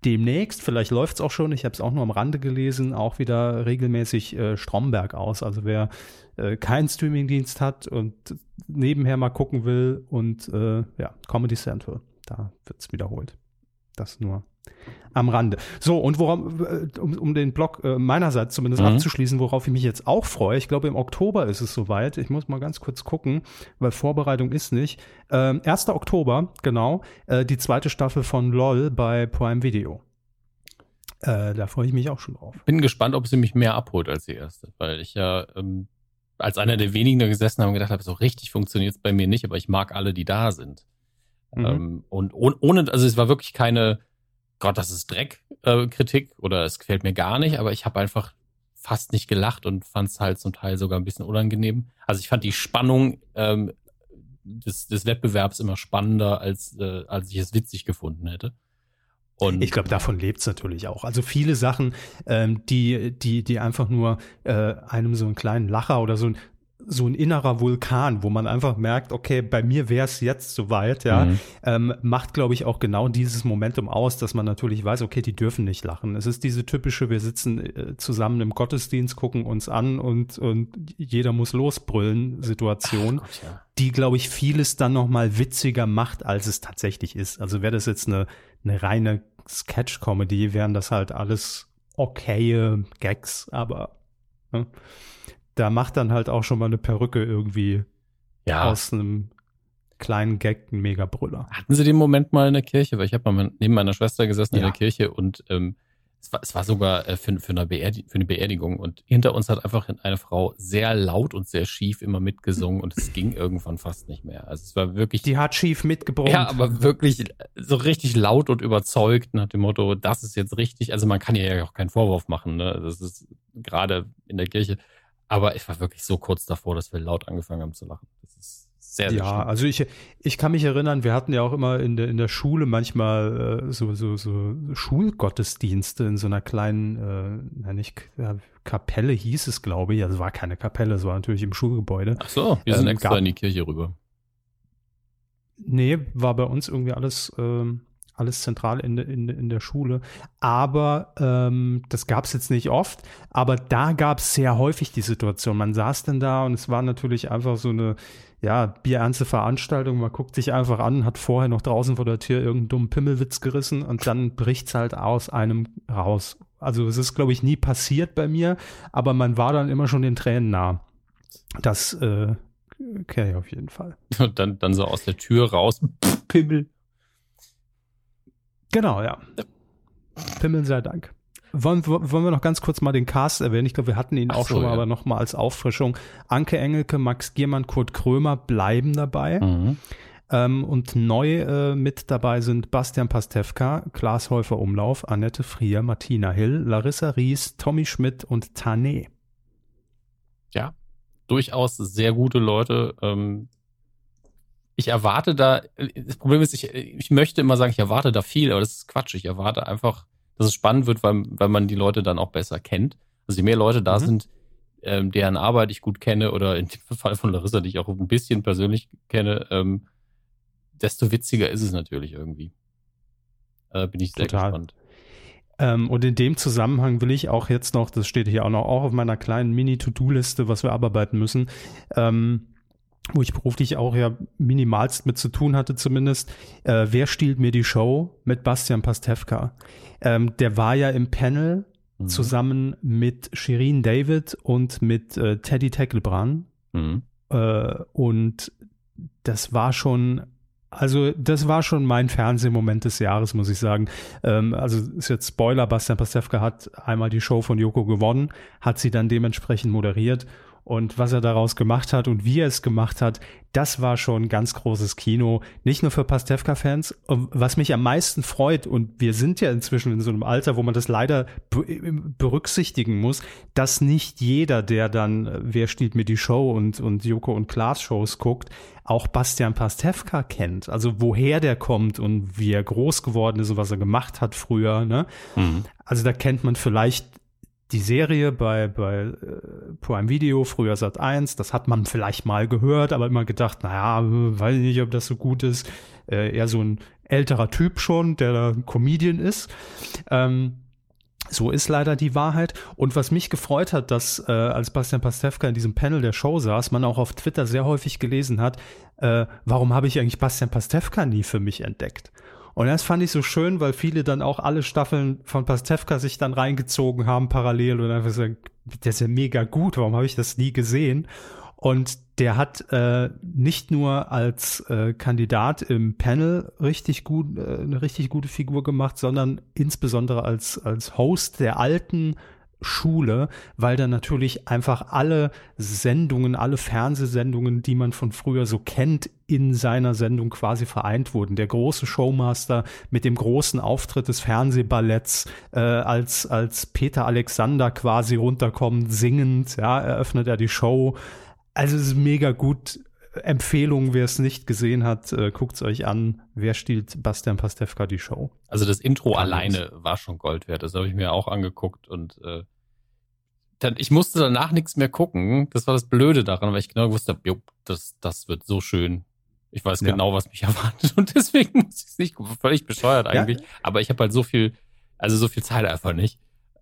demnächst, vielleicht läuft es auch schon, ich habe es auch nur am Rande gelesen, auch wieder regelmäßig äh, Stromberg aus. Also wer äh, keinen Streamingdienst hat und nebenher mal gucken will und äh, ja, Comedy Central, da wird es wiederholt. Das nur am Rande. So, und worauf, äh, um, um den Blog äh, meinerseits zumindest mhm. abzuschließen, worauf ich mich jetzt auch freue, ich glaube im Oktober ist es soweit, ich muss mal ganz kurz gucken, weil Vorbereitung ist nicht. Ähm, 1. Oktober, genau, äh, die zweite Staffel von LOL bei Prime Video. Äh, da freue ich mich auch schon drauf. Bin gespannt, ob sie mich mehr abholt als die erste, weil ich ja ähm, als einer der wenigen da gesessen habe und gedacht habe, so richtig funktioniert es bei mir nicht, aber ich mag alle, die da sind. Mhm. Ähm, und ohne, also es war wirklich keine Gott, das ist Dreck-Kritik äh, oder es gefällt mir gar nicht, aber ich habe einfach fast nicht gelacht und fand es halt zum Teil sogar ein bisschen unangenehm. Also ich fand die Spannung ähm, des, des Wettbewerbs immer spannender, als, äh, als ich es witzig gefunden hätte. Und ich glaube, davon lebt es natürlich auch. Also viele Sachen, ähm, die, die, die einfach nur äh, einem so einen kleinen Lacher oder so, ein so ein innerer Vulkan, wo man einfach merkt, okay, bei mir wäre es jetzt soweit, ja, mhm. ähm, macht, glaube ich, auch genau dieses Momentum aus, dass man natürlich weiß, okay, die dürfen nicht lachen. Es ist diese typische, wir sitzen äh, zusammen im Gottesdienst, gucken uns an und, und jeder muss losbrüllen Situation, Gott, ja. die, glaube ich, vieles dann nochmal witziger macht, als es tatsächlich ist. Also wäre das jetzt eine, eine reine Sketch-Comedy, wären das halt alles okaye Gags, aber ne? Da macht dann halt auch schon mal eine Perücke irgendwie ja. aus einem kleinen Gag einen Mega-Brüller. Hatten Sie den Moment mal in der Kirche? Weil ich habe mal neben meiner Schwester gesessen ja. in der Kirche und ähm, es, war, es war sogar äh, für, für, eine für eine Beerdigung und hinter uns hat einfach eine Frau sehr laut und sehr schief immer mitgesungen und es ging irgendwann fast nicht mehr. Also es war wirklich... Die hat schief mitgebrummt. Ja, aber wirklich so richtig laut und überzeugt nach dem Motto, das ist jetzt richtig. Also man kann ihr ja auch keinen Vorwurf machen. Ne? Das ist gerade in der Kirche aber ich war wirklich so kurz davor, dass wir laut angefangen haben zu lachen. Das ist sehr, sehr Ja, schlimm. also ich, ich kann mich erinnern, wir hatten ja auch immer in der, in der Schule manchmal äh, so, so, so Schulgottesdienste in so einer kleinen, äh, na nicht, ja, Kapelle hieß es, glaube ich. Also es war keine Kapelle, es war natürlich im Schulgebäude. Ach so, wir sind ähm, extra in die Kirche rüber. Nee, war bei uns irgendwie alles ähm, alles zentral in, in, in der Schule. Aber ähm, das gab es jetzt nicht oft. Aber da gab es sehr häufig die Situation. Man saß dann da und es war natürlich einfach so eine ja, bierernste Veranstaltung. Man guckt sich einfach an, hat vorher noch draußen vor der Tür irgendeinen dummen Pimmelwitz gerissen und dann bricht's halt aus einem raus. Also es ist, glaube ich, nie passiert bei mir, aber man war dann immer schon den Tränen nah. Das äh, kenne ich auf jeden Fall. Und dann, dann so aus der Tür raus, Pimmel. Genau, ja. Pimmel sei Dank. Wollen, wollen wir noch ganz kurz mal den Cast erwähnen? Ich glaube, wir hatten ihn Ach auch so, schon mal, ja. aber noch mal als Auffrischung. Anke Engelke, Max Giermann, Kurt Krömer bleiben dabei. Mhm. Ähm, und neu äh, mit dabei sind Bastian Pastewka, Klaas Häufer Umlauf, Annette Frier, Martina Hill, Larissa Ries, Tommy Schmidt und Tane. Ja, durchaus sehr gute Leute. Ähm, ich erwarte da, das Problem ist, ich, ich möchte immer sagen, ich erwarte da viel, aber das ist Quatsch. Ich erwarte einfach dass es spannend wird, weil, weil man die Leute dann auch besser kennt. Also je mehr Leute da mhm. sind, ähm, deren Arbeit ich gut kenne oder in dem Fall von Larissa, die ich auch ein bisschen persönlich kenne, ähm, desto witziger ist es natürlich irgendwie. Äh, bin ich sehr Total. gespannt. Ähm, und in dem Zusammenhang will ich auch jetzt noch, das steht hier auch noch auch auf meiner kleinen Mini-To-Do-Liste, was wir abarbeiten müssen, ähm, wo ich beruflich auch ja minimalst mit zu tun hatte zumindest. Äh, wer stiehlt mir die Show mit Bastian Pastewka? Ähm, der war ja im Panel mhm. zusammen mit Shirin David und mit äh, Teddy Tecklebrand. Mhm. Äh, und das war schon also das war schon mein Fernsehmoment des Jahres, muss ich sagen. Ähm, also ist jetzt Spoiler, Bastian Pastewka hat einmal die Show von Joko gewonnen, hat sie dann dementsprechend moderiert und was er daraus gemacht hat und wie er es gemacht hat, das war schon ganz großes Kino. Nicht nur für Pastewka-Fans. Was mich am meisten freut, und wir sind ja inzwischen in so einem Alter, wo man das leider berücksichtigen muss, dass nicht jeder, der dann äh, Wer stiehlt mir die Show und, und Joko und Klaas Shows guckt, auch Bastian Pastewka kennt. Also woher der kommt und wie er groß geworden ist und was er gemacht hat früher. Ne? Mhm. Also da kennt man vielleicht die Serie bei, bei äh, Prime Video, früher Sat 1, das hat man vielleicht mal gehört, aber immer gedacht, naja, weiß ich nicht, ob das so gut ist. Äh, eher so ein älterer Typ schon, der da Comedian ist. Ähm, so ist leider die Wahrheit. Und was mich gefreut hat, dass äh, als Bastian Pastewka in diesem Panel der Show saß, man auch auf Twitter sehr häufig gelesen hat, äh, warum habe ich eigentlich Bastian Pastewka nie für mich entdeckt? Und das fand ich so schön, weil viele dann auch alle Staffeln von Pastewka sich dann reingezogen haben parallel und einfach sagen, der ist ja mega gut, warum habe ich das nie gesehen? Und der hat äh, nicht nur als äh, Kandidat im Panel richtig gut, äh, eine richtig gute Figur gemacht, sondern insbesondere als, als Host der alten Schule, weil da natürlich einfach alle Sendungen, alle Fernsehsendungen, die man von früher so kennt, in seiner Sendung quasi vereint wurden. Der große Showmaster mit dem großen Auftritt des Fernsehballetts, äh, als, als Peter Alexander quasi runterkommt, singend, ja, eröffnet er die Show. Also es ist mega gut. Empfehlung, wer es nicht gesehen hat, äh, guckt es euch an. Wer stiehlt Bastian Pastewka die Show? Also das Intro alleine war schon Gold wert. Das habe ich mir auch angeguckt und äh, dann, ich musste danach nichts mehr gucken. Das war das Blöde daran, weil ich genau wusste, jo, das, das wird so schön. Ich weiß ja. genau, was mich erwartet und deswegen muss ich es nicht völlig bescheuert eigentlich. Ja. Aber ich habe halt so viel, also so viel Zeit einfach nicht.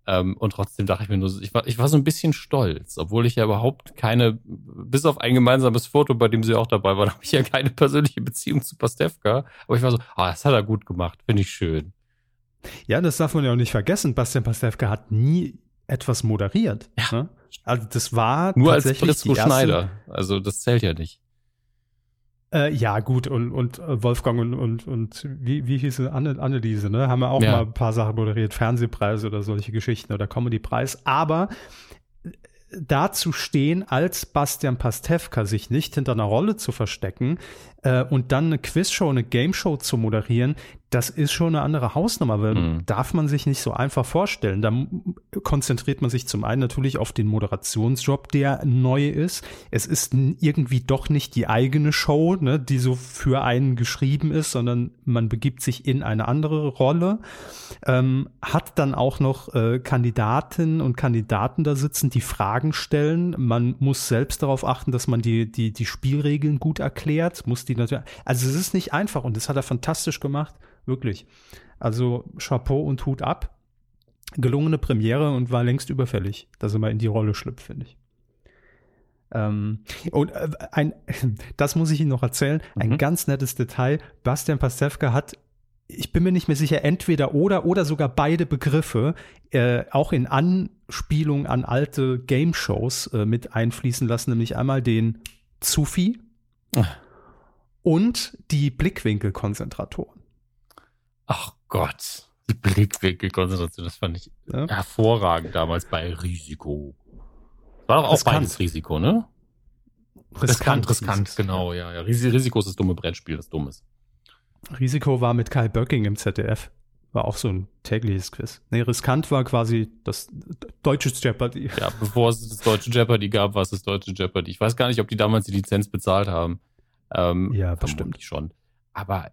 Ähm, und trotzdem dachte ich mir nur, ich war, ich war so ein bisschen stolz, obwohl ich ja überhaupt keine, bis auf ein gemeinsames Foto, bei dem sie auch dabei war, habe ich ja keine persönliche Beziehung zu Pastewka. Aber ich war so, ah, das hat er gut gemacht, finde ich schön. Ja, das darf man ja auch nicht vergessen. Bastian Pastewka hat nie etwas moderiert. Ja. Ne? Also das war nur als Brisco Schneider. Also das zählt ja nicht. Äh, ja, gut, und, und äh, Wolfgang und, und, und wie, wie hieß es, Anne, Anneliese, ne? Haben wir auch ja. mal ein paar Sachen moderiert, Fernsehpreise oder solche Geschichten oder Comedypreis. Aber dazu stehen, als Bastian Pastewka sich nicht hinter einer Rolle zu verstecken äh, und dann eine Quizshow, eine Gameshow zu moderieren, das ist schon eine andere Hausnummer, weil mhm. darf man sich nicht so einfach vorstellen. Da konzentriert man sich zum einen natürlich auf den Moderationsjob, der neu ist. Es ist irgendwie doch nicht die eigene Show, ne, die so für einen geschrieben ist, sondern man begibt sich in eine andere Rolle. Ähm, hat dann auch noch äh, Kandidatinnen und Kandidaten da sitzen, die Fragen stellen. Man muss selbst darauf achten, dass man die, die, die Spielregeln gut erklärt, muss die natürlich, also es ist nicht einfach und das hat er fantastisch gemacht Wirklich. Also Chapeau und Hut ab. Gelungene Premiere und war längst überfällig, dass er mal in die Rolle schlüpft, finde ich. Ähm, und äh, ein, das muss ich Ihnen noch erzählen, ein mhm. ganz nettes Detail. Bastian Pastewka hat ich bin mir nicht mehr sicher, entweder oder oder sogar beide Begriffe äh, auch in Anspielung an alte Game-Shows äh, mit einfließen lassen, nämlich einmal den Zufi und die Blickwinkelkonzentratoren. Ach Gott, die Blickwinkelkonzentration, das fand ich ja. hervorragend damals bei Risiko. War doch auch riskant. beides Risiko, ne? Riskant, riskant, riskant genau, ja, ja. Risiko ist das dumme Brettspiel, das dumm ist. Risiko war mit Kai Böcking im ZDF. War auch so ein tägliches Quiz. Nee, riskant war quasi das deutsche Jeopardy. Ja, bevor es das deutsche Jeopardy gab, war es das deutsche Jeopardy. Ich weiß gar nicht, ob die damals die Lizenz bezahlt haben. Ähm, ja, bestimmt. schon. Aber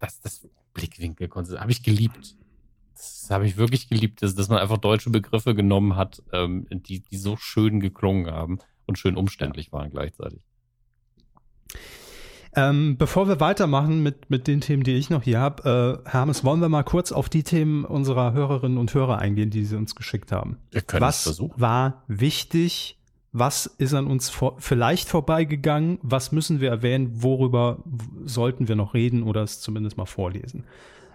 das, das Blickwinkel habe ich geliebt. Das habe ich wirklich geliebt, dass, dass man einfach deutsche Begriffe genommen hat, ähm, die, die so schön geklungen haben und schön umständlich waren gleichzeitig. Ähm, bevor wir weitermachen mit, mit den Themen, die ich noch hier habe, äh, Hermes, wollen wir mal kurz auf die Themen unserer Hörerinnen und Hörer eingehen, die sie uns geschickt haben. Wir können Was war wichtig? Was ist an uns vor, vielleicht vorbeigegangen? Was müssen wir erwähnen? Worüber sollten wir noch reden oder es zumindest mal vorlesen?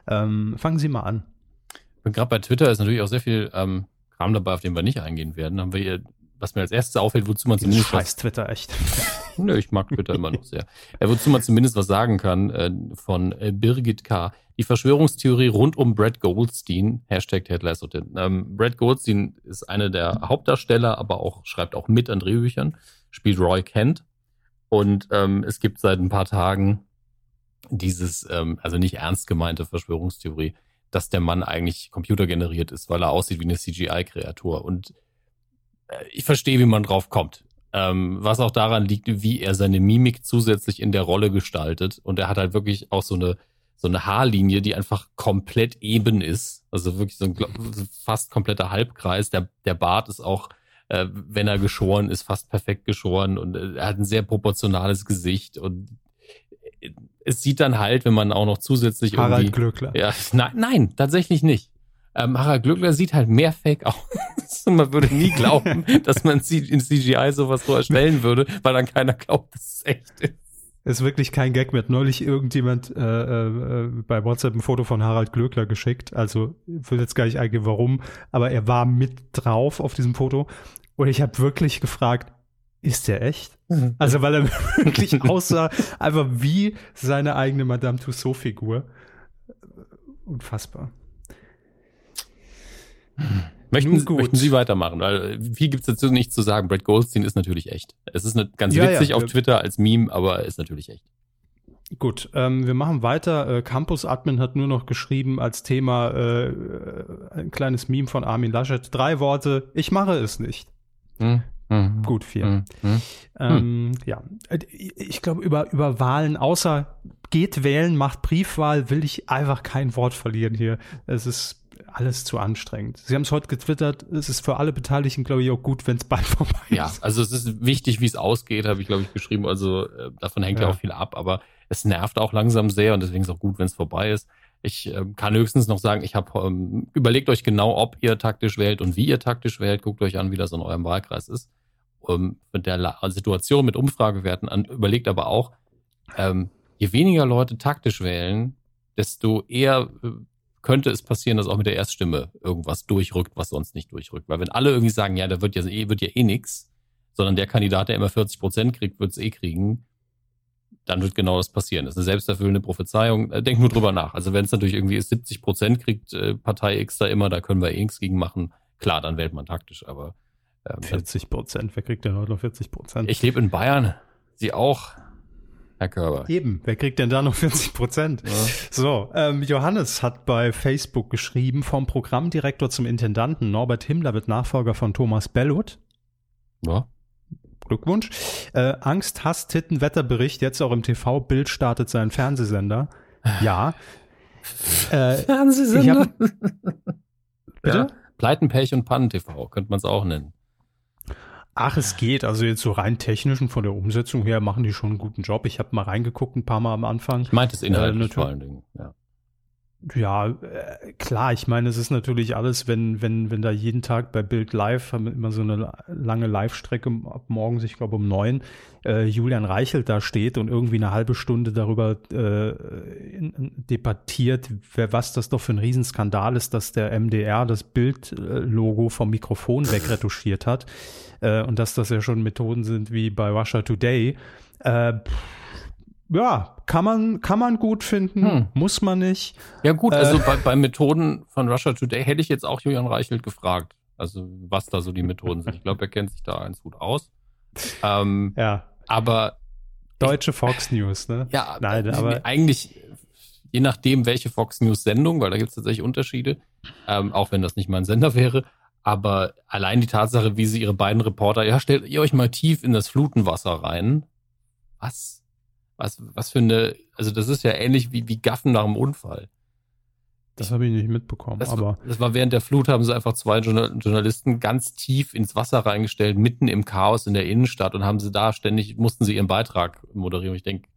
Ähm, fangen Sie mal an. Gerade bei Twitter ist natürlich auch sehr viel ähm, Kram dabei, auf den wir nicht eingehen werden. Haben wir hier was mir als erstes auffällt, wozu man zumindest. Scheiß was, Twitter, echt. Nö, ich mag Twitter immer noch sehr. Ja, wozu man zumindest was sagen kann, äh, von äh, Birgit K. Die Verschwörungstheorie rund um Brad Goldstein, Hashtag Ted Lasso. Ähm, Brad Goldstein ist einer der Hauptdarsteller, aber auch schreibt auch mit an Drehbüchern, spielt Roy Kent. Und ähm, es gibt seit ein paar Tagen dieses, ähm, also nicht ernst gemeinte Verschwörungstheorie, dass der Mann eigentlich computergeneriert ist, weil er aussieht wie eine CGI-Kreatur. Und äh, ich verstehe, wie man drauf kommt. Ähm, was auch daran liegt, wie er seine Mimik zusätzlich in der Rolle gestaltet. Und er hat halt wirklich auch so eine, so eine Haarlinie, die einfach komplett eben ist. Also wirklich so ein fast kompletter Halbkreis. Der, der Bart ist auch, äh, wenn er geschoren ist, fast perfekt geschoren. Und äh, er hat ein sehr proportionales Gesicht. Und äh, es sieht dann halt, wenn man auch noch zusätzlich Harald irgendwie, Glöckler. Ja, nein, nein, tatsächlich nicht. Ähm, Harald Glückler sieht halt mehr fake aus. man würde nie glauben, dass man in CGI sowas so erstellen würde, weil dann keiner glaubt, dass es echt ist. Ist wirklich kein Gag. Mir hat neulich irgendjemand äh, äh, bei WhatsApp ein Foto von Harald Glöckler geschickt. Also, ich will jetzt gar nicht eingehen, warum, aber er war mit drauf auf diesem Foto. Und ich habe wirklich gefragt, ist der echt? Mhm. Also, weil er wirklich aussah, einfach wie seine eigene Madame Tussaud-Figur. Unfassbar. Möchten, möchten Sie weitermachen? Weil viel gibt es dazu nicht zu sagen. Brad Goldstein ist natürlich echt. Es ist ganz ja, witzig ja. auf Twitter als Meme, aber ist natürlich echt. Gut, ähm, wir machen weiter. Äh, Campus Admin hat nur noch geschrieben als Thema äh, ein kleines Meme von Armin Laschet. Drei Worte, ich mache es nicht. Hm. Mhm. Gut, vier. Mhm. Ähm, hm. Ja, äh, ich glaube, über, über Wahlen, außer geht wählen, macht Briefwahl, will ich einfach kein Wort verlieren hier. Es ist alles zu anstrengend. Sie haben es heute getwittert, es ist für alle Beteiligten, glaube ich, auch gut, wenn es bald vorbei ist. Ja, also es ist wichtig, wie es ausgeht, habe ich, glaube ich, geschrieben. Also äh, davon hängt ja. ja. auch viel ab, aber es nervt auch langsam sehr und deswegen ist es auch gut, wenn es vorbei ist. Ich äh, kann höchstens noch sagen, ich habe ähm, überlegt euch genau, ob ihr taktisch wählt und wie ihr taktisch wählt. Guckt euch an, wie das in eurem Wahlkreis ist. Ähm, mit der La Situation mit Umfragewerten an. Überlegt aber auch, ähm, je weniger Leute taktisch wählen, desto eher äh, könnte es passieren, dass auch mit der Erststimme irgendwas durchrückt, was sonst nicht durchrückt. Weil wenn alle irgendwie sagen, ja, da wird ja eh, wird ja eh nix, sondern der Kandidat, der immer 40 Prozent kriegt, wird es eh kriegen, dann wird genau das passieren. Das ist eine selbsterfüllende Prophezeiung. Äh, denk nur drüber nach. Also wenn es natürlich irgendwie ist, 70 Prozent kriegt äh, Partei X da immer, da können wir eh nichts gegen machen. Klar, dann wählt man taktisch, aber ähm, 40 Prozent, wer kriegt denn heute noch 40 Prozent? Ich lebe in Bayern, Sie auch. Herr Körber. Eben, wer kriegt denn da noch 40 Prozent? Ja. So, ähm, Johannes hat bei Facebook geschrieben, vom Programmdirektor zum Intendanten, Norbert Himmler wird Nachfolger von Thomas Bellot. Ja. Glückwunsch. Äh, Angst, Hass, Titten, Wetterbericht, jetzt auch im TV, Bild startet seinen Fernsehsender. Ja. äh, Fernsehsender? Hab, bitte? Ja. Pleiten, Pech und Pannen TV, könnte man es auch nennen. Ach, es geht. Also jetzt so rein technisch und von der Umsetzung her machen die schon einen guten Job. Ich habe mal reingeguckt ein paar Mal am Anfang. Ich meinte es inhaltlich äh, vor allen Dingen, ja. Ja, äh, klar, ich meine, es ist natürlich alles, wenn, wenn, wenn da jeden Tag bei Bild Live, haben wir immer so eine lange Live-Strecke ab morgens, ich glaube um neun, äh, Julian Reichelt da steht und irgendwie eine halbe Stunde darüber äh, in, debattiert, wer, was das doch für ein Riesenskandal ist, dass der MDR das Bild-Logo vom Mikrofon wegretuschiert hat äh, und dass das ja schon Methoden sind wie bei Russia Today. Äh, ja, kann man, kann man gut finden, hm. muss man nicht. Ja, gut, also äh, bei, bei Methoden von Russia Today hätte ich jetzt auch Julian Reichelt gefragt. Also, was da so die Methoden sind. Ich glaube, er kennt sich da ganz gut aus. Ähm, ja. Aber. Deutsche Fox News, ne? Ja, Nein, äh, aber eigentlich, je nachdem, welche Fox News Sendung, weil da gibt es tatsächlich Unterschiede, ähm, auch wenn das nicht mein Sender wäre. Aber allein die Tatsache, wie sie ihre beiden Reporter, ja, stellt ihr euch mal tief in das Flutenwasser rein. Was? Was, was für eine, also das ist ja ähnlich wie, wie Gaffen nach einem Unfall. Das habe ich nicht mitbekommen, das aber. Das war während der Flut, haben sie einfach zwei Journalisten ganz tief ins Wasser reingestellt, mitten im Chaos in der Innenstadt und haben sie da ständig, mussten sie ihren Beitrag moderieren. Ich denke,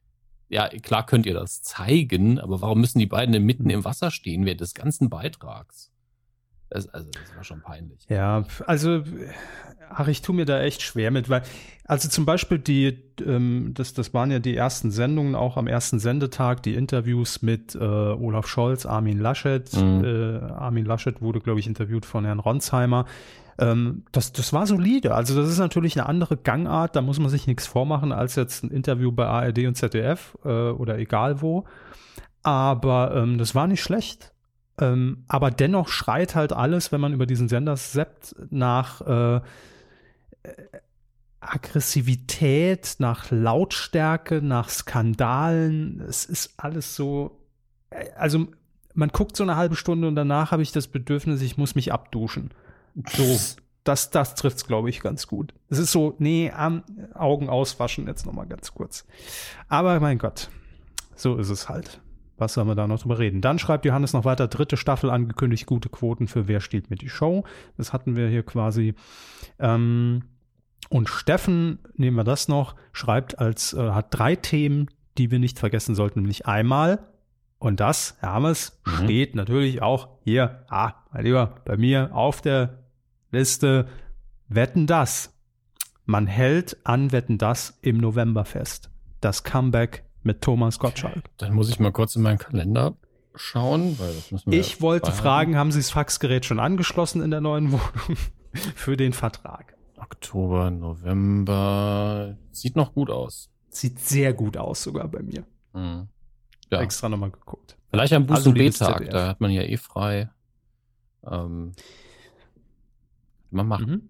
ja, klar könnt ihr das zeigen, aber warum müssen die beiden denn mitten im Wasser stehen während des ganzen Beitrags? Das, also, das war schon peinlich. Ja, also Ach, ich tue mir da echt schwer mit, weil, also zum Beispiel die, ähm, das, das waren ja die ersten Sendungen auch am ersten Sendetag, die Interviews mit äh, Olaf Scholz, Armin Laschet. Mhm. Äh, Armin Laschet wurde, glaube ich, interviewt von Herrn Ronsheimer. Ähm, das, das war solide. Also das ist natürlich eine andere Gangart, da muss man sich nichts vormachen, als jetzt ein Interview bei ARD und ZDF äh, oder egal wo. Aber ähm, das war nicht schlecht. Ähm, aber dennoch schreit halt alles, wenn man über diesen Sender seppt, nach äh, Aggressivität, nach Lautstärke, nach Skandalen. Es ist alles so. Also man guckt so eine halbe Stunde und danach habe ich das Bedürfnis, ich muss mich abduschen. So, das, das trifft es, glaube ich, ganz gut. Es ist so, nee, Augen auswaschen jetzt nochmal ganz kurz. Aber mein Gott, so ist es halt. Was sollen wir da noch drüber reden? Dann schreibt Johannes noch weiter, dritte Staffel angekündigt, gute Quoten für Wer steht mit die Show. Das hatten wir hier quasi. Ähm, und Steffen, nehmen wir das noch, schreibt als, äh, hat drei Themen, die wir nicht vergessen sollten, nämlich einmal, und das, Hermes, mhm. steht natürlich auch hier, ah, mein Lieber, bei mir auf der Liste, Wetten das. Man hält an Wetten das im November fest. Das Comeback mit Thomas Gottschalk. Dann muss ich mal kurz in meinen Kalender schauen, weil das müssen wir Ich wollte fragen, haben Sie das Faxgerät schon angeschlossen in der neuen Wohnung für den Vertrag? Oktober, November. Sieht noch gut aus. Sieht sehr gut aus, sogar bei mir. Mhm. Ja. Extra nochmal geguckt. Vielleicht am Boost- also und B-Tag, da hat man ja eh frei. Ähm, mal machen. Mhm.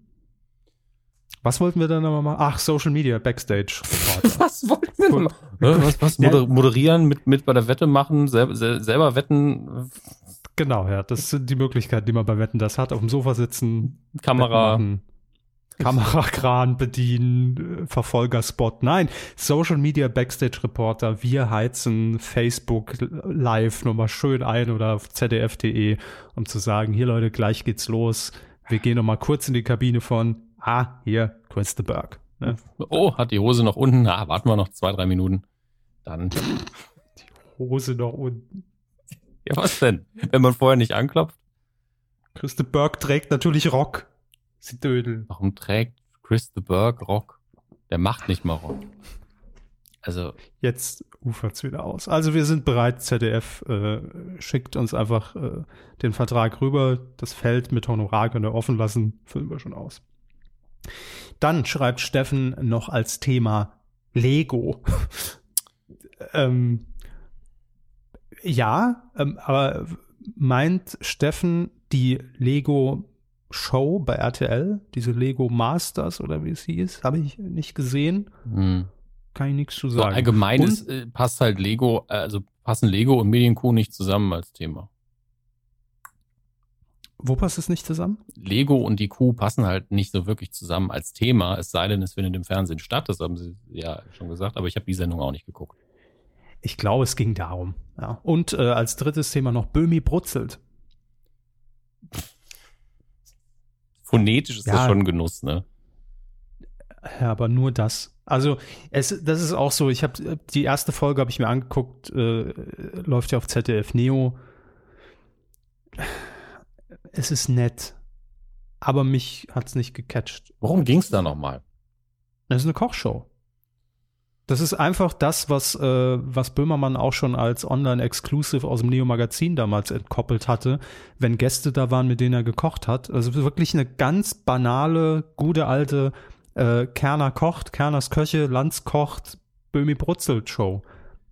Was wollten wir dann nochmal machen? Ach, Social Media, Backstage. was wollten wir denn was, was moder moderieren, mit, mit bei der Wette machen, sel selber wetten? Genau, ja, das sind die Möglichkeiten, die man bei Wetten das hat. Auf dem Sofa sitzen, Kamera. Kamerakran bedienen, äh, Verfolgerspot. Nein, Social Media Backstage Reporter, wir heizen Facebook live nochmal schön ein oder auf zdf.de, um zu sagen, hier Leute, gleich geht's los. Wir gehen nochmal kurz in die Kabine von, ah, hier, Chris de Berg. Ne? Oh, hat die Hose noch unten? Ah, warten wir noch zwei, drei Minuten. Dann. Die Hose noch unten. Ja, was denn? Wenn man vorher nicht anklopft? Chris de Berg trägt natürlich Rock. Sie dödeln. Warum trägt Chris the Berg Rock? Der macht nicht mal Rock. Also. Jetzt ufert's wieder aus. Also wir sind bereit, ZDF äh, schickt uns einfach äh, den Vertrag rüber. Das Feld mit Honorar können wir offen lassen, füllen wir schon aus. Dann schreibt Steffen noch als Thema Lego. ähm, ja, ähm, aber meint Steffen die Lego Show bei RTL, diese Lego Masters oder wie es hieß, habe ich nicht gesehen. Hm. Kann ich nichts zu sagen. So, allgemein ist, äh, passt halt Lego, äh, also passen Lego und Medienkuh nicht zusammen als Thema. Wo passt es nicht zusammen? Lego und die Kuh passen halt nicht so wirklich zusammen als Thema, es sei denn, es findet im Fernsehen statt. Das haben sie ja schon gesagt, aber ich habe die Sendung auch nicht geguckt. Ich glaube, es ging darum. Ja. Und äh, als drittes Thema noch Böhmi brutzelt. phonetisch ist ja. das schon Genuss, ne? Ja, aber nur das. Also es, das ist auch so. Ich habe die erste Folge habe ich mir angeguckt, äh, läuft ja auf ZDF Neo. Es ist nett. Aber mich hat es nicht gecatcht. Worum ging es da nochmal? Das ist eine Kochshow. Das ist einfach das, was, äh, was Böhmermann auch schon als Online-Exclusive aus dem Neo-Magazin damals entkoppelt hatte, wenn Gäste da waren, mit denen er gekocht hat. Also wirklich eine ganz banale, gute alte äh, Kerner kocht, Kerners Köche, Lanz kocht, Böhmi brutzelt Show.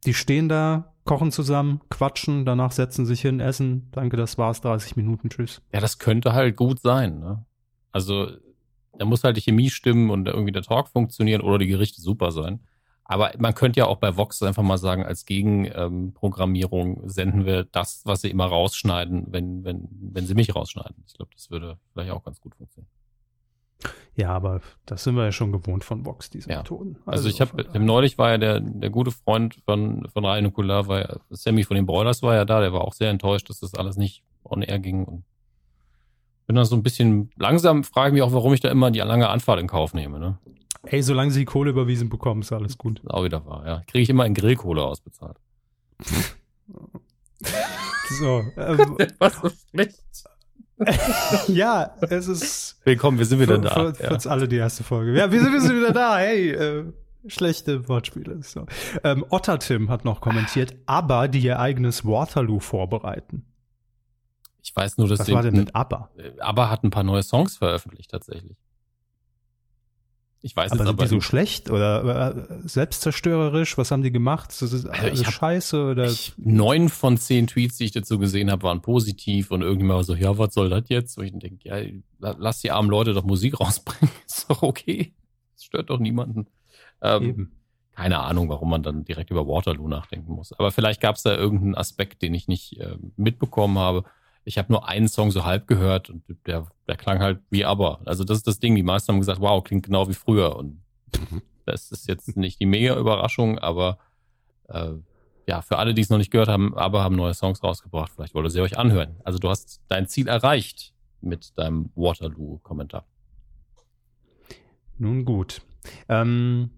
Die stehen da, kochen zusammen, quatschen, danach setzen sich hin, essen. Danke, das war's, 30 Minuten, tschüss. Ja, das könnte halt gut sein. Ne? Also da muss halt die Chemie stimmen und irgendwie der Talk funktionieren oder die Gerichte super sein. Aber man könnte ja auch bei Vox einfach mal sagen, als Gegenprogrammierung ähm, senden wir das, was sie immer rausschneiden, wenn, wenn, wenn sie mich rausschneiden. Ich glaube, das würde vielleicht auch ganz gut funktionieren. Ja, aber das sind wir ja schon gewohnt von Vox, diese ja. Methoden. Also, also ich habe neulich war ja der, der gute Freund von, von Ryan Nukular, war ja, Sammy von den Broilers war ja da, der war auch sehr enttäuscht, dass das alles nicht on air ging. Und bin dann so ein bisschen langsam, frage ich mich auch, warum ich da immer die lange Anfahrt in Kauf nehme. Ne? Ey, solange sie Kohle überwiesen bekommen, ist alles gut. Ist auch wieder wahr, ja. Kriege ich immer in Grillkohle ausbezahlt. so. Ähm, Was ist schlecht? ja, es ist. Willkommen, wir sind wieder da. Für, für ja. uns alle die erste Folge. Ja, wir sind, wir sind wieder da. Hey, äh, schlechte Wortspiele. So. Ähm, Otter Tim hat noch kommentiert, aber die ihr eigenes Waterloo vorbereiten. Ich weiß nur, dass Was war denn mit ABBA? Äh, ABBA hat ein paar neue Songs veröffentlicht tatsächlich. Ich weiß aber jetzt sind aber die so schlecht oder äh, selbstzerstörerisch? Was haben die gemacht? Das ist also alles Scheiße oder? Ich, neun von zehn Tweets, die ich dazu gesehen habe, waren positiv und irgendjemand war so, ja, was soll das jetzt? Und ich denke, ja, lass die armen Leute doch Musik rausbringen, ist doch okay. Das stört doch niemanden. Ähm, Eben. Keine Ahnung, warum man dann direkt über Waterloo nachdenken muss. Aber vielleicht gab es da irgendeinen Aspekt, den ich nicht äh, mitbekommen habe. Ich habe nur einen Song so halb gehört und der, der klang halt wie aber. Also das ist das Ding. Die meisten haben gesagt, wow, klingt genau wie früher. Und mhm. das ist jetzt nicht die mega Überraschung, aber äh, ja, für alle, die es noch nicht gehört haben, aber haben neue Songs rausgebracht. Vielleicht wollt ihr sie euch anhören. Also du hast dein Ziel erreicht mit deinem Waterloo-Kommentar. Nun gut. Ähm, hm,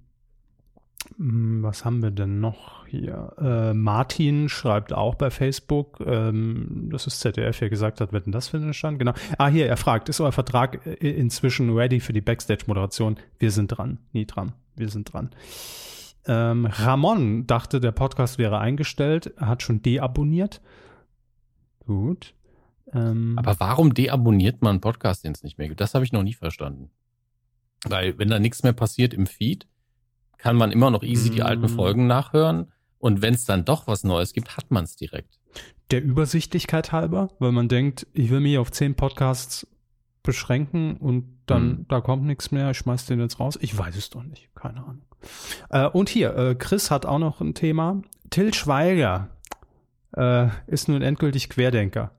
was haben wir denn noch hier? Äh, Martin schreibt auch bei Facebook, ähm, dass das ZDF ja gesagt hat, wird denn das für einen Stand? Genau. Ah, hier, er fragt, ist euer Vertrag inzwischen ready für die Backstage-Moderation? Wir sind dran. Nie dran. Wir sind dran. Ähm, Ramon dachte, der Podcast wäre eingestellt, hat schon deabonniert. Gut. Ähm, Aber warum deabonniert man einen Podcast, den es nicht mehr gibt? Das habe ich noch nie verstanden. Weil, wenn da nichts mehr passiert im Feed, kann man immer noch easy die alten mm. Folgen nachhören. Und wenn es dann doch was Neues gibt, hat man es direkt. Der Übersichtlichkeit halber, weil man denkt, ich will mich auf zehn Podcasts beschränken und dann, mhm. da kommt nichts mehr, ich schmeiß den jetzt raus. Ich weiß es doch nicht, keine Ahnung. Äh, und hier, äh, Chris hat auch noch ein Thema. Till Schweiger äh, ist nun endgültig Querdenker.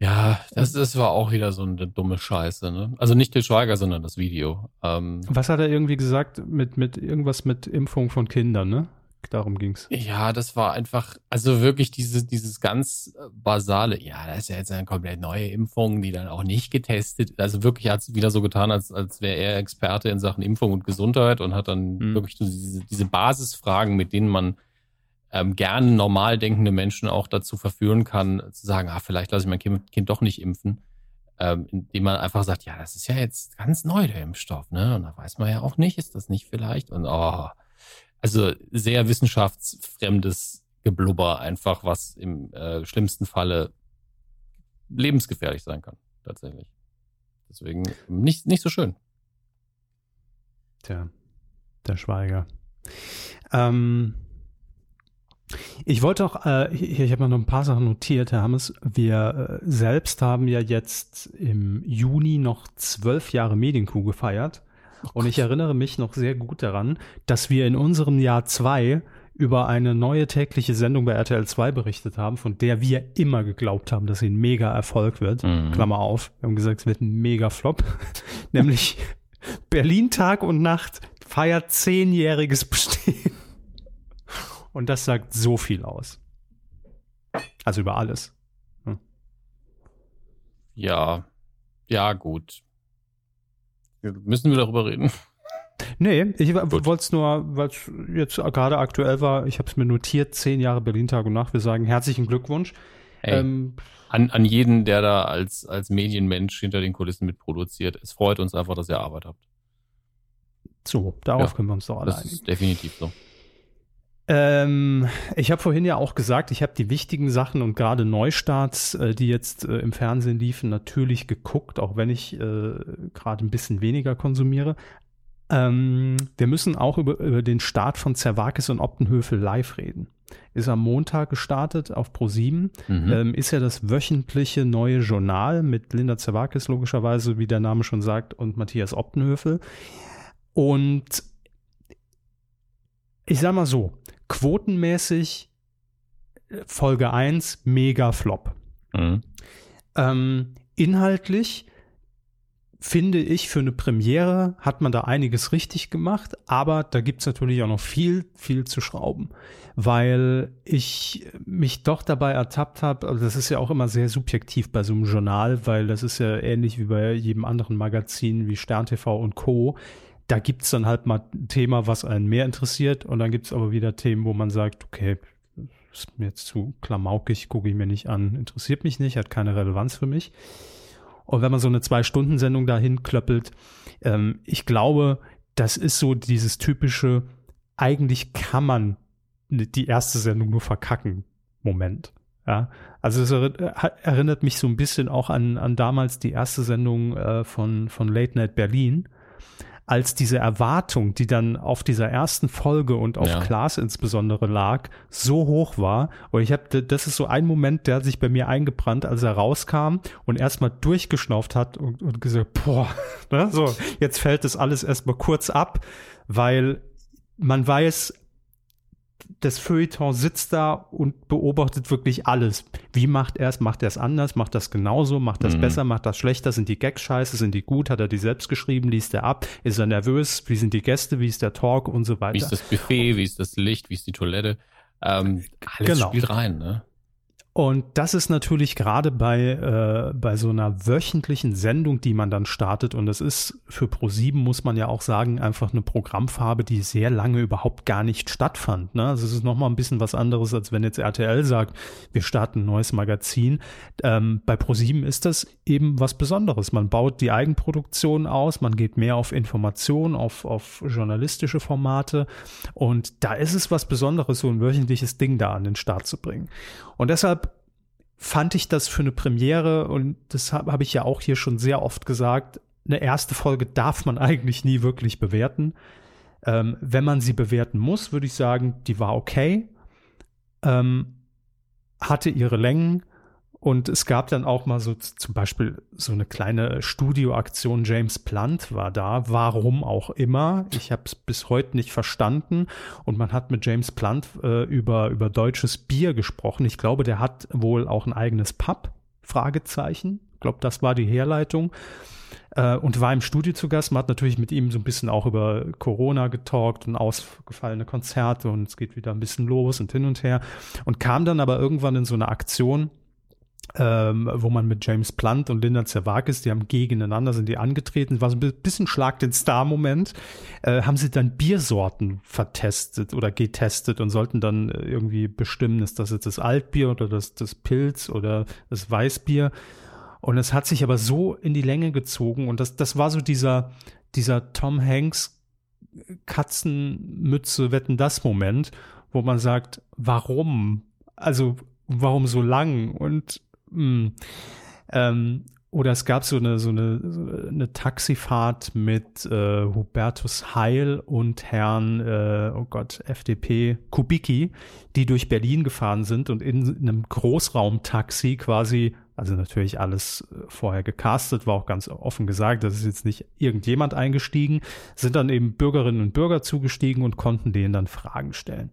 Ja, das, das war auch wieder so eine dumme Scheiße. Ne? Also nicht der Schweiger, sondern das Video. Ähm, Was hat er irgendwie gesagt mit, mit irgendwas mit Impfung von Kindern, ne? Darum ging's. Ja, das war einfach, also wirklich diese, dieses ganz basale, ja, das ist ja jetzt eine komplett neue Impfung, die dann auch nicht getestet, also wirklich hat es wieder so getan, als, als wäre er Experte in Sachen Impfung und Gesundheit und hat dann mhm. wirklich so diese, diese Basisfragen, mit denen man ähm, gerne normal denkende Menschen auch dazu verführen kann, zu sagen, ah, vielleicht lasse ich mein kind, kind doch nicht impfen, ähm, indem man einfach sagt, ja, das ist ja jetzt ganz neu, der Impfstoff, ne? Und da weiß man ja auch nicht, ist das nicht vielleicht? Und oh, also sehr wissenschaftsfremdes Geblubber einfach, was im äh, schlimmsten Falle lebensgefährlich sein kann, tatsächlich. Deswegen nicht, nicht so schön. Tja, der Schweiger. Ähm, ich wollte auch, äh, hier, ich habe noch ein paar Sachen notiert, Herr Hammes. Wir äh, selbst haben ja jetzt im Juni noch zwölf Jahre Medienkuh gefeiert. Und ich erinnere mich noch sehr gut daran, dass wir in unserem Jahr zwei über eine neue tägliche Sendung bei RTL 2 berichtet haben, von der wir immer geglaubt haben, dass sie ein mega Erfolg wird. Mhm. Klammer auf. Wir haben gesagt, es wird ein mega Flop. Nämlich Berlin Tag und Nacht feiert zehnjähriges Bestehen. Und das sagt so viel aus. Also über alles. Hm. Ja, ja, gut. Müssen wir darüber reden? Nee, ich wollte es nur, weil es jetzt gerade aktuell war, ich habe es mir notiert, zehn Jahre Berlin Tag und Nacht. Wir sagen herzlichen Glückwunsch. Hey, ähm, an, an jeden, der da als, als Medienmensch hinter den Kulissen mitproduziert. Es freut uns einfach, dass ihr Arbeit habt. So, darauf ja, können wir uns doch alle das Ist definitiv so. Ähm, ich habe vorhin ja auch gesagt, ich habe die wichtigen Sachen und gerade Neustarts, äh, die jetzt äh, im Fernsehen liefen, natürlich geguckt, auch wenn ich äh, gerade ein bisschen weniger konsumiere. Ähm, wir müssen auch über, über den Start von Zerwakis und Optenhöfel live reden. Ist am Montag gestartet auf Pro7. Mhm. Ähm, ist ja das wöchentliche neue Journal mit Linda Zerwakis logischerweise, wie der Name schon sagt, und Matthias Optenhöfel. Und ich sag mal so, quotenmäßig Folge 1 mega Flop. Mhm. Ähm, inhaltlich finde ich, für eine Premiere hat man da einiges richtig gemacht, aber da gibt es natürlich auch noch viel, viel zu schrauben, weil ich mich doch dabei ertappt habe, also das ist ja auch immer sehr subjektiv bei so einem Journal, weil das ist ja ähnlich wie bei jedem anderen Magazin wie Stern TV und Co da gibt es dann halt mal ein Thema, was einen mehr interessiert und dann gibt es aber wieder Themen, wo man sagt, okay, ist mir jetzt zu klamaukig, gucke ich mir nicht an, interessiert mich nicht, hat keine Relevanz für mich. Und wenn man so eine Zwei-Stunden-Sendung dahin klöppelt, ähm, ich glaube, das ist so dieses typische, eigentlich kann man die erste Sendung nur verkacken, Moment. Ja, also es erinnert mich so ein bisschen auch an, an damals die erste Sendung äh, von, von Late Night Berlin, als diese Erwartung, die dann auf dieser ersten Folge und auf ja. Klaas insbesondere lag, so hoch war. Und ich habe, das ist so ein Moment, der hat sich bei mir eingebrannt, als er rauskam und erstmal durchgeschnauft hat und, und gesagt, boah, ne, so, jetzt fällt das alles erstmal kurz ab, weil man weiß, das Feuilleton sitzt da und beobachtet wirklich alles. Wie macht er es? Macht er es anders? Macht das genauso? Macht das mhm. besser? Macht das schlechter? Sind die Gags scheiße? Sind die gut? Hat er die selbst geschrieben? Liest er ab? Ist er nervös? Wie sind die Gäste? Wie ist der Talk? Und so weiter. Wie ist das Buffet? Wie ist das Licht? Wie ist die Toilette? Ähm, alles genau. spielt rein, ne? Und das ist natürlich gerade bei, äh, bei so einer wöchentlichen Sendung, die man dann startet, und das ist für Pro7, muss man ja auch sagen, einfach eine Programmfarbe, die sehr lange überhaupt gar nicht stattfand. Ne? Also es ist nochmal ein bisschen was anderes, als wenn jetzt RTL sagt, wir starten ein neues Magazin. Ähm, bei Pro7 ist das eben was Besonderes. Man baut die Eigenproduktion aus, man geht mehr auf Information, auf, auf journalistische Formate. Und da ist es was Besonderes, so ein wöchentliches Ding da an den Start zu bringen. Und deshalb fand ich das für eine Premiere, und das habe hab ich ja auch hier schon sehr oft gesagt, eine erste Folge darf man eigentlich nie wirklich bewerten. Ähm, wenn man sie bewerten muss, würde ich sagen, die war okay, ähm, hatte ihre Längen, und es gab dann auch mal so zum Beispiel so eine kleine Studioaktion. James Plant war da, warum auch immer. Ich habe es bis heute nicht verstanden. Und man hat mit James Plant äh, über, über deutsches Bier gesprochen. Ich glaube, der hat wohl auch ein eigenes Pub. Fragezeichen. Ich glaube, das war die Herleitung. Äh, und war im Studio zu Gast. Man hat natürlich mit ihm so ein bisschen auch über Corona getalkt und ausgefallene Konzerte und es geht wieder ein bisschen los und hin und her. Und kam dann aber irgendwann in so eine Aktion ähm, wo man mit James Plant und Linda Zerwakis, die haben gegeneinander, sind die angetreten, war so ein bisschen Schlag den Star-Moment, äh, haben sie dann Biersorten vertestet oder getestet und sollten dann äh, irgendwie bestimmen, ist das jetzt das Altbier oder das, das Pilz oder das Weißbier. Und es hat sich aber so in die Länge gezogen und das, das war so dieser, dieser Tom Hanks Katzenmütze wetten das Moment, wo man sagt, warum? Also, warum so lang? Und hm. Ähm, oder es gab so eine, so eine, so eine Taxifahrt mit äh, Hubertus Heil und Herrn, äh, oh Gott, FDP, Kubicki, die durch Berlin gefahren sind und in einem Großraumtaxi quasi, also natürlich alles äh, vorher gecastet, war auch ganz offen gesagt, das ist jetzt nicht irgendjemand eingestiegen, sind dann eben Bürgerinnen und Bürger zugestiegen und konnten denen dann Fragen stellen.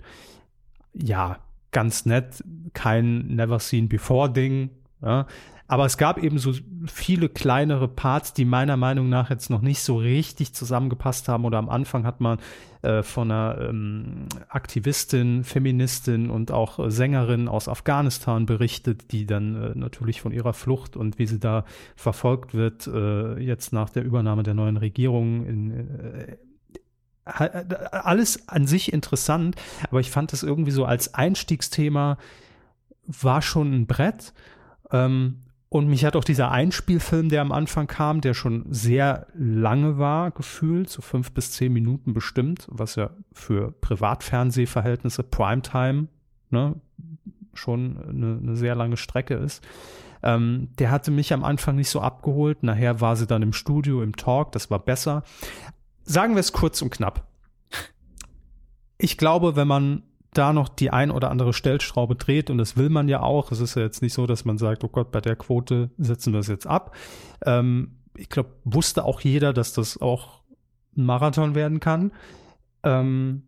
Ja, ganz nett, kein Never Seen Before Ding, ja. Aber es gab eben so viele kleinere Parts, die meiner Meinung nach jetzt noch nicht so richtig zusammengepasst haben. Oder am Anfang hat man äh, von einer ähm, Aktivistin, Feministin und auch äh, Sängerin aus Afghanistan berichtet, die dann äh, natürlich von ihrer Flucht und wie sie da verfolgt wird, äh, jetzt nach der Übernahme der neuen Regierung in, äh, alles an sich interessant, aber ich fand es irgendwie so als Einstiegsthema war schon ein Brett. Ähm, und mich hat auch dieser Einspielfilm, der am Anfang kam, der schon sehr lange war, gefühlt, so fünf bis zehn Minuten bestimmt, was ja für Privatfernsehverhältnisse Primetime ne, schon eine, eine sehr lange Strecke ist. Ähm, der hatte mich am Anfang nicht so abgeholt. Nachher war sie dann im Studio, im Talk, das war besser. Sagen wir es kurz und knapp. Ich glaube, wenn man da noch die ein oder andere Stellschraube dreht und das will man ja auch. Es ist ja jetzt nicht so, dass man sagt, oh Gott, bei der Quote setzen wir es jetzt ab. Ähm, ich glaube, wusste auch jeder, dass das auch ein Marathon werden kann. Ähm,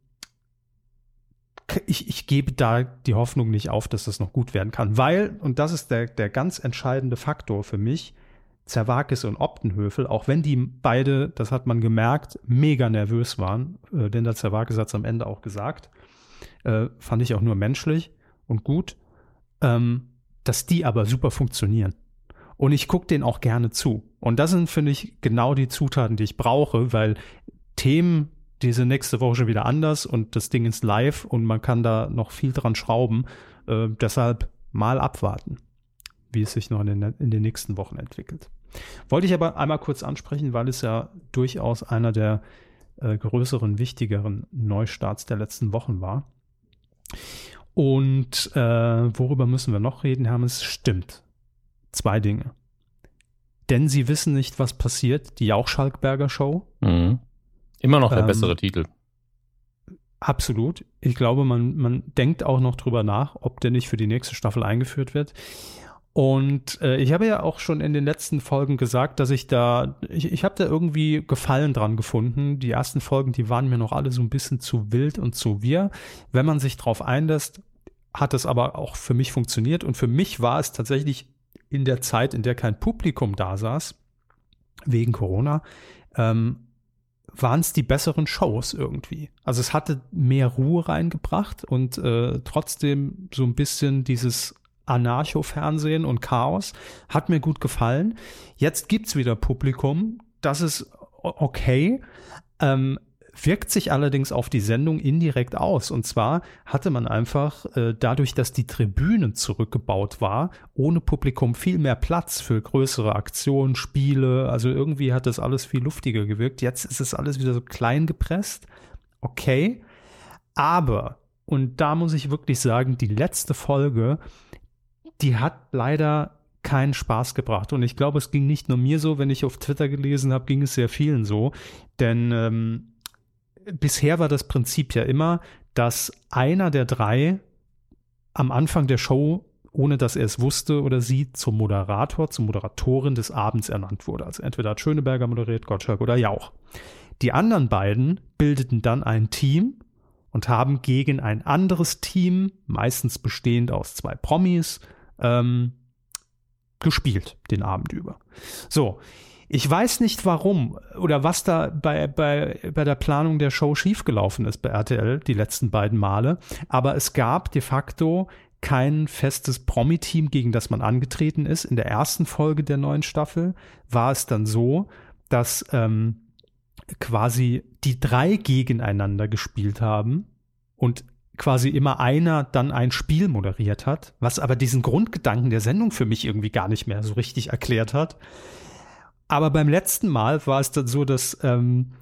ich, ich gebe da die Hoffnung nicht auf, dass das noch gut werden kann, weil, und das ist der, der ganz entscheidende Faktor für mich, Zerwakis und Optenhöfel, auch wenn die beide, das hat man gemerkt, mega nervös waren, äh, denn der Zerwakis hat es am Ende auch gesagt, äh, fand ich auch nur menschlich und gut, ähm, dass die aber super funktionieren. Und ich gucke denen auch gerne zu. Und das sind, finde ich, genau die Zutaten, die ich brauche, weil Themen, die sind nächste Woche schon wieder anders und das Ding ist live und man kann da noch viel dran schrauben. Äh, deshalb mal abwarten, wie es sich noch in den, in den nächsten Wochen entwickelt. Wollte ich aber einmal kurz ansprechen, weil es ja durchaus einer der äh, größeren, wichtigeren Neustarts der letzten Wochen war. Und äh, worüber müssen wir noch reden, Hermes? Stimmt. Zwei Dinge. Denn sie wissen nicht, was passiert. Die Jauch-Schalkberger Show. Mhm. Immer noch der ähm, bessere Titel. Absolut. Ich glaube, man, man denkt auch noch drüber nach, ob der nicht für die nächste Staffel eingeführt wird. Und äh, ich habe ja auch schon in den letzten Folgen gesagt, dass ich da, ich, ich habe da irgendwie Gefallen dran gefunden. Die ersten Folgen, die waren mir noch alle so ein bisschen zu wild und zu wir. Wenn man sich drauf einlässt, hat es aber auch für mich funktioniert. Und für mich war es tatsächlich in der Zeit, in der kein Publikum da saß, wegen Corona, ähm, waren es die besseren Shows irgendwie. Also es hatte mehr Ruhe reingebracht und äh, trotzdem so ein bisschen dieses Anarcho-Fernsehen und Chaos. Hat mir gut gefallen. Jetzt gibt's wieder Publikum. Das ist okay. Ähm, wirkt sich allerdings auf die Sendung indirekt aus. Und zwar hatte man einfach äh, dadurch, dass die Tribüne zurückgebaut war, ohne Publikum viel mehr Platz für größere Aktionen, Spiele. Also irgendwie hat das alles viel luftiger gewirkt. Jetzt ist es alles wieder so klein gepresst. Okay. Aber, und da muss ich wirklich sagen, die letzte Folge die hat leider keinen Spaß gebracht. Und ich glaube, es ging nicht nur mir so, wenn ich auf Twitter gelesen habe, ging es sehr vielen so. Denn ähm, bisher war das Prinzip ja immer, dass einer der drei am Anfang der Show, ohne dass er es wusste oder sie, zum Moderator, zur Moderatorin des Abends ernannt wurde. Also entweder hat Schöneberger moderiert, Gottschalk oder Jauch. Die anderen beiden bildeten dann ein Team und haben gegen ein anderes Team, meistens bestehend aus zwei Promis, ähm, gespielt den Abend über. So, ich weiß nicht warum oder was da bei, bei, bei der Planung der Show schiefgelaufen ist bei RTL die letzten beiden Male, aber es gab de facto kein festes Promi-Team, gegen das man angetreten ist. In der ersten Folge der neuen Staffel war es dann so, dass ähm, quasi die drei gegeneinander gespielt haben und quasi immer einer dann ein Spiel moderiert hat, was aber diesen Grundgedanken der Sendung für mich irgendwie gar nicht mehr so richtig erklärt hat. Aber beim letzten Mal war es dann so, dass ähm,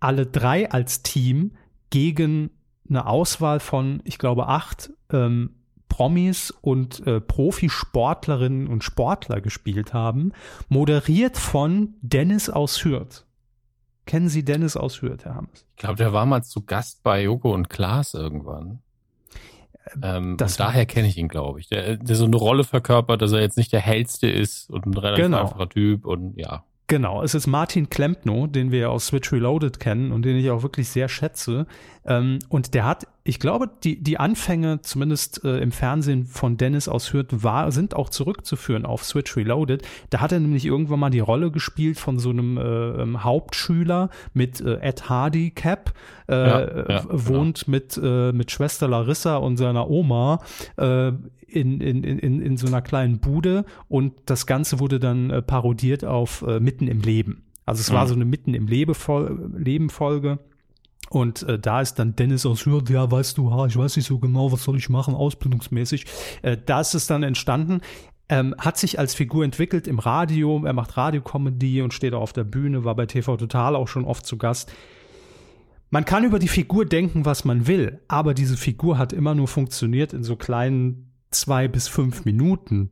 alle drei als Team gegen eine Auswahl von, ich glaube, acht ähm, Promis und äh, Profisportlerinnen und Sportler gespielt haben, moderiert von Dennis aus Hürth. Kennen Sie Dennis aus Hürth, Herr Hammes? Ich glaube, der war mal zu Gast bei Joko und Klaas irgendwann. Ähm, das daher kenne ich ihn, glaube ich. Der, der so eine Rolle verkörpert, dass er jetzt nicht der hellste ist und ein relativ genau. einfacher Typ und ja. Genau, es ist Martin Klempno, den wir aus Switch Reloaded kennen und den ich auch wirklich sehr schätze. Ähm, und der hat, ich glaube, die, die Anfänge, zumindest äh, im Fernsehen von Dennis aus Hürth, war, sind auch zurückzuführen auf Switch Reloaded. Da hat er nämlich irgendwann mal die Rolle gespielt von so einem äh, ähm, Hauptschüler mit äh, Ed Hardy Cap, äh, ja, ja, wohnt genau. mit, äh, mit Schwester Larissa und seiner Oma äh, in, in, in, in so einer kleinen Bude und das Ganze wurde dann äh, parodiert auf äh, Mitten im Leben. Also es mhm. war so eine Mitten im Leben Folge Und äh, da ist dann Dennis aus Hürth, ja, weißt du, ha, ich weiß nicht so genau, was soll ich machen, ausbildungsmäßig. Äh, da ist es dann entstanden. Ähm, hat sich als Figur entwickelt im Radio, er macht Radiokomödie und steht auch auf der Bühne, war bei TV Total auch schon oft zu Gast. Man kann über die Figur denken, was man will, aber diese Figur hat immer nur funktioniert in so kleinen zwei bis fünf Minuten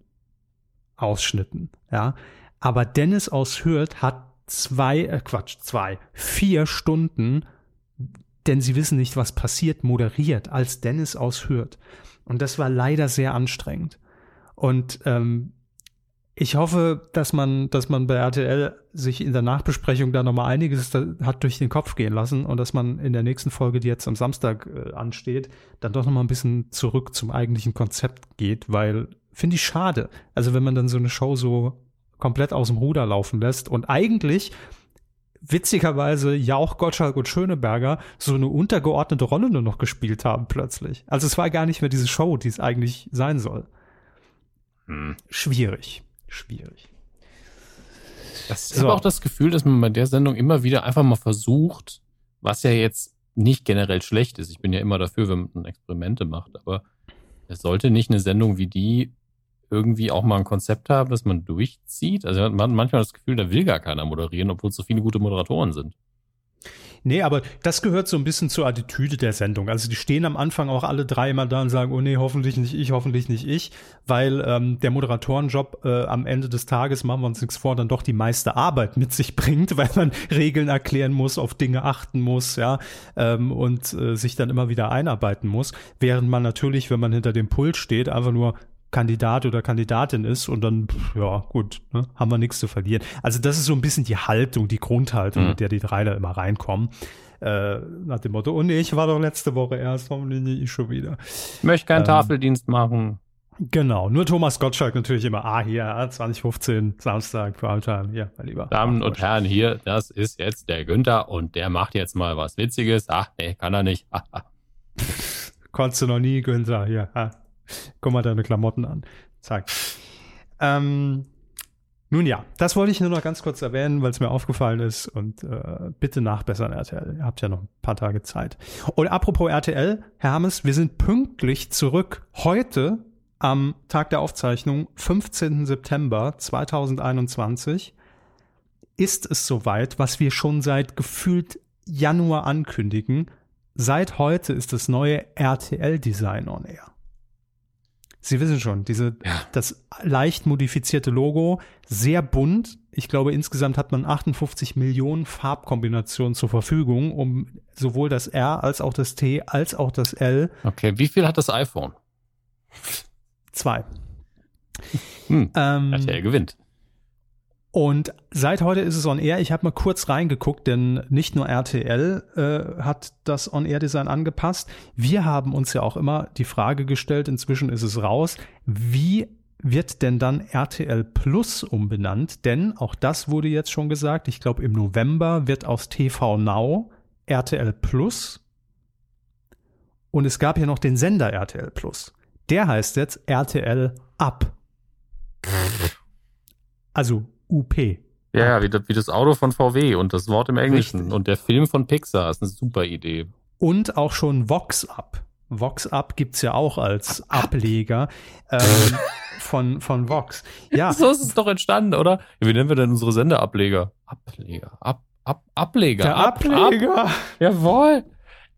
Ausschnitten, ja. Aber Dennis aus Hürth hat zwei, äh Quatsch, zwei, vier Stunden, denn sie wissen nicht, was passiert, moderiert als Dennis aus Hürth. Und das war leider sehr anstrengend. Und ähm, ich hoffe, dass man, dass man bei RTL sich in der Nachbesprechung da nochmal einiges hat durch den Kopf gehen lassen und dass man in der nächsten Folge, die jetzt am Samstag äh, ansteht, dann doch nochmal ein bisschen zurück zum eigentlichen Konzept geht, weil finde ich schade. Also wenn man dann so eine Show so komplett aus dem Ruder laufen lässt und eigentlich witzigerweise Jauch, Gottschalk und Schöneberger so eine untergeordnete Rolle nur noch gespielt haben plötzlich. Also es war gar nicht mehr diese Show, die es eigentlich sein soll. Hm. Schwierig, schwierig. Das ist so. aber auch das Gefühl, dass man bei der Sendung immer wieder einfach mal versucht, was ja jetzt nicht generell schlecht ist. Ich bin ja immer dafür, wenn man Experimente macht, aber es sollte nicht eine Sendung wie die irgendwie auch mal ein Konzept haben, das man durchzieht? Also man hat manchmal das Gefühl, da will gar keiner moderieren, obwohl es so viele gute Moderatoren sind. Nee, aber das gehört so ein bisschen zur Attitüde der Sendung. Also die stehen am Anfang auch alle drei immer da und sagen, oh nee, hoffentlich nicht ich, hoffentlich nicht ich, weil ähm, der Moderatorenjob äh, am Ende des Tages, machen wir uns nichts vor, dann doch die meiste Arbeit mit sich bringt, weil man Regeln erklären muss, auf Dinge achten muss, ja, ähm, und äh, sich dann immer wieder einarbeiten muss. Während man natürlich, wenn man hinter dem Pult steht, einfach nur Kandidat oder Kandidatin ist und dann, ja, gut, ne, haben wir nichts zu verlieren. Also das ist so ein bisschen die Haltung, die Grundhaltung, mhm. mit der die drei da immer reinkommen. Äh, nach dem Motto, oh nee, ich war doch letzte Woche erst, warum nicht ich schon wieder? Ich möchte keinen ähm, Tafeldienst machen. Genau, nur Thomas Gottschalk natürlich immer, ah, hier, 2015, Samstag, Primetime, hier, mein Lieber. Damen und Herren, hier, das ist jetzt der Günther und der macht jetzt mal was Witziges. Ach, nee, kann er nicht. Konntest du noch nie, Günther, hier. Ah. Guck mal deine Klamotten an. Zack. Ähm, nun ja, das wollte ich nur noch ganz kurz erwähnen, weil es mir aufgefallen ist und äh, bitte nachbessern, RTL. Ihr habt ja noch ein paar Tage Zeit. Und apropos RTL, Herr Hammes, wir sind pünktlich zurück heute am Tag der Aufzeichnung, 15. September 2021, ist es soweit, was wir schon seit gefühlt Januar ankündigen. Seit heute ist das neue RTL-Design on Air. Sie wissen schon, diese, ja. das leicht modifizierte Logo, sehr bunt. Ich glaube, insgesamt hat man 58 Millionen Farbkombinationen zur Verfügung, um sowohl das R als auch das T als auch das L. Okay, wie viel hat das iPhone? Zwei. Hm, ähm, RTL gewinnt. Und seit heute ist es on air. Ich habe mal kurz reingeguckt, denn nicht nur RTL äh, hat das On-Air-Design angepasst. Wir haben uns ja auch immer die Frage gestellt, inzwischen ist es raus, wie wird denn dann RTL Plus umbenannt? Denn auch das wurde jetzt schon gesagt. Ich glaube, im November wird aus TV Now RTL Plus. Und es gab ja noch den Sender RTL Plus. Der heißt jetzt RTL Up. Also UP. Ja, ja wie, das, wie das Auto von VW und das Wort im Englischen. Richtig. Und der Film von Pixar ist eine super Idee. Und auch schon Vox Up. Vox Up gibt's ja auch als Ableger ähm, von, von Vox. Ja. So ist es doch entstanden, oder? Wie nennen wir denn unsere Sendeableger? Ableger. Ab, ab, Ableger. Der ab, Ableger. Ab. Jawohl.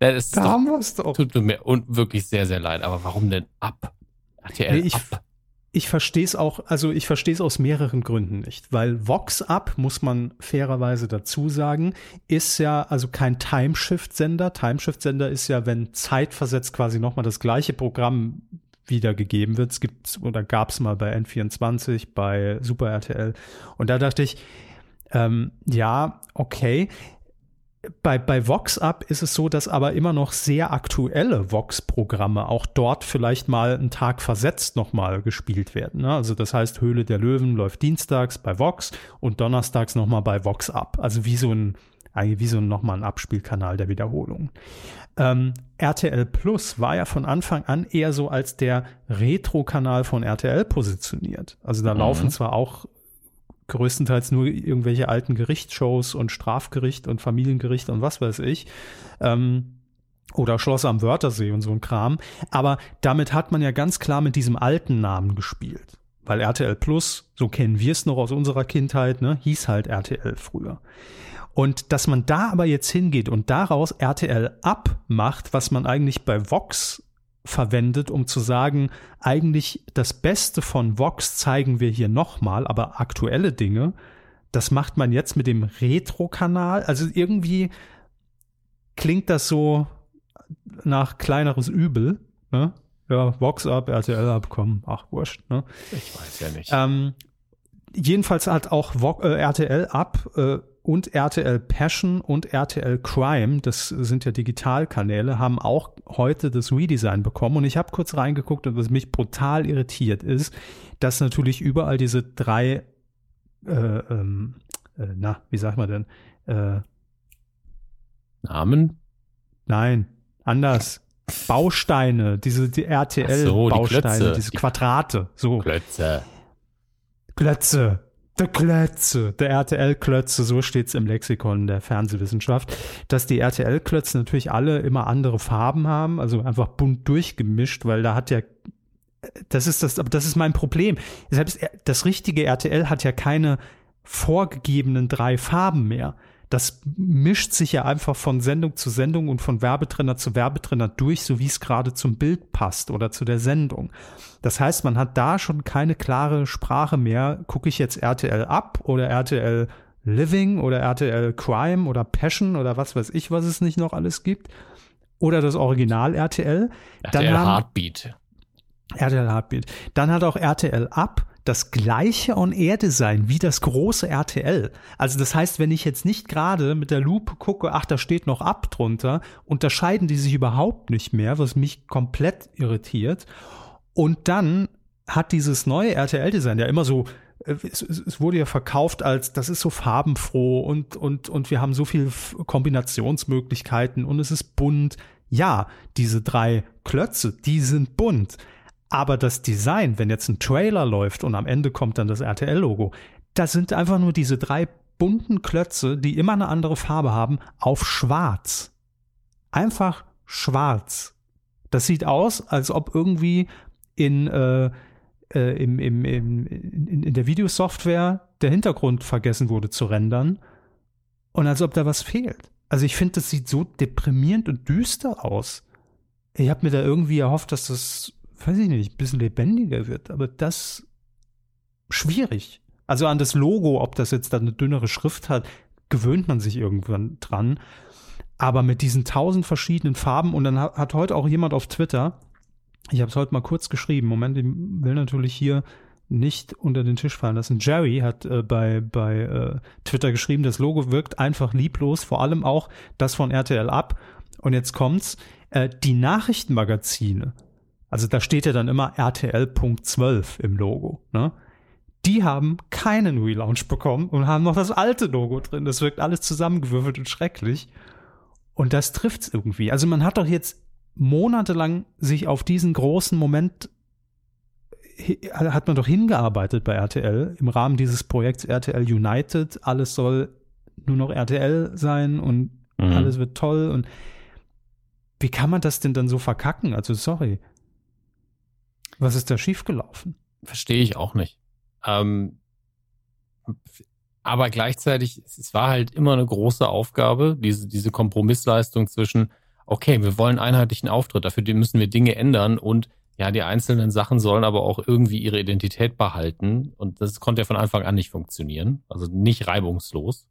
Ja, das da doch, haben wir es doch. Tut mir und wirklich sehr, sehr leid. Aber warum denn ab? RTL nee, ich, ab ich verstehe es auch, also ich verstehe es aus mehreren Gründen nicht, weil Vox Up, muss man fairerweise dazu sagen, ist ja also kein Timeshift-Sender. Timeshift-Sender ist ja, wenn zeitversetzt quasi nochmal das gleiche Programm wiedergegeben wird. Es gibt oder gab es mal bei N24, bei Super RTL. Und da dachte ich, ähm, ja, okay bei, bei Vox Up ist es so, dass aber immer noch sehr aktuelle Vox-Programme auch dort vielleicht mal einen Tag versetzt nochmal gespielt werden. Ne? Also das heißt, Höhle der Löwen läuft dienstags bei Vox und donnerstags nochmal bei Vox Up. Also wie so ein, wie so ein, nochmal ein Abspielkanal der Wiederholung. Ähm, RTL Plus war ja von Anfang an eher so als der Retro-Kanal von RTL positioniert. Also da mhm. laufen zwar auch größtenteils nur irgendwelche alten Gerichtsshows und Strafgericht und Familiengericht und was weiß ich. Ähm, oder Schloss am Wörthersee und so ein Kram. Aber damit hat man ja ganz klar mit diesem alten Namen gespielt. Weil RTL Plus, so kennen wir es noch aus unserer Kindheit, ne, hieß halt RTL früher. Und dass man da aber jetzt hingeht und daraus RTL abmacht, was man eigentlich bei Vox verwendet, um zu sagen, eigentlich das Beste von Vox zeigen wir hier nochmal, aber aktuelle Dinge, das macht man jetzt mit dem Retro-Kanal. Also irgendwie klingt das so nach kleineres Übel. Ne? Ja, Vox ab, RTL abkommen, ach wurscht. Ne? Ich weiß ja nicht. Ähm, jedenfalls hat auch Vo äh, RTL ab äh, und RTL Passion und RTL Crime, das sind ja Digitalkanäle, haben auch heute das Redesign bekommen. Und ich habe kurz reingeguckt und was mich brutal irritiert ist, dass natürlich überall diese drei, äh, ähm, äh, na, wie sagt man denn? Äh, Namen? Nein, anders. Bausteine, diese die RTL-Bausteine, so, die diese Quadrate. So. Klötze. Klötze. Der Klötze, der RTL-Klötze, so steht's im Lexikon der Fernsehwissenschaft, dass die RTL-Klötze natürlich alle immer andere Farben haben, also einfach bunt durchgemischt, weil da hat ja das ist das, aber das ist mein Problem. Selbst das richtige RTL hat ja keine vorgegebenen drei Farben mehr das mischt sich ja einfach von Sendung zu Sendung und von Werbetrenner zu Werbetrenner durch, so wie es gerade zum Bild passt oder zu der Sendung. Das heißt, man hat da schon keine klare Sprache mehr. Gucke ich jetzt RTL ab oder RTL Living oder RTL Crime oder Passion oder was weiß ich, was es nicht noch alles gibt. Oder das Original RTL. RTL Dann haben, Heartbeat. RTL Heartbeat. Dann hat auch RTL Up das gleiche On-Air-Design wie das große RTL. Also das heißt, wenn ich jetzt nicht gerade mit der Lupe gucke, ach, da steht noch ab drunter, unterscheiden die sich überhaupt nicht mehr, was mich komplett irritiert. Und dann hat dieses neue RTL-Design ja immer so äh, es, es, wurde ja verkauft als, das ist so farbenfroh und, und, und wir haben so viele Kombinationsmöglichkeiten und es ist bunt. Ja, diese drei Klötze, die sind bunt. Aber das Design, wenn jetzt ein Trailer läuft und am Ende kommt dann das RTL-Logo, da sind einfach nur diese drei bunten Klötze, die immer eine andere Farbe haben, auf schwarz. Einfach schwarz. Das sieht aus, als ob irgendwie in, äh, äh, im, im, im, in, in der Videosoftware der Hintergrund vergessen wurde zu rendern und als ob da was fehlt. Also ich finde, das sieht so deprimierend und düster aus. Ich habe mir da irgendwie erhofft, dass das weiß ich nicht, ein bisschen lebendiger wird, aber das schwierig. Also an das Logo, ob das jetzt dann eine dünnere Schrift hat, gewöhnt man sich irgendwann dran. Aber mit diesen tausend verschiedenen Farben und dann hat, heute auch jemand auf Twitter, ich habe es heute mal kurz geschrieben, Moment, ich will natürlich hier nicht unter den Tisch fallen lassen. Jerry hat äh, bei, bei äh, Twitter geschrieben, das Logo wirkt einfach lieblos, vor allem auch das von RTL ab. Und jetzt kommt's, äh, die Nachrichtenmagazine also da steht ja dann immer RTL.12 im Logo. Ne? Die haben keinen Relaunch bekommen und haben noch das alte Logo drin. Das wirkt alles zusammengewürfelt und schrecklich. Und das trifft's irgendwie. Also man hat doch jetzt monatelang sich auf diesen großen Moment hat man doch hingearbeitet bei RTL im Rahmen dieses Projekts RTL United. Alles soll nur noch RTL sein und mhm. alles wird toll. Und wie kann man das denn dann so verkacken? Also sorry. Was ist da schiefgelaufen? Verstehe ich auch nicht. Ähm, aber gleichzeitig, es war halt immer eine große Aufgabe, diese, diese Kompromissleistung zwischen, okay, wir wollen einheitlichen Auftritt, dafür müssen wir Dinge ändern und ja, die einzelnen Sachen sollen aber auch irgendwie ihre Identität behalten. Und das konnte ja von Anfang an nicht funktionieren. Also nicht reibungslos.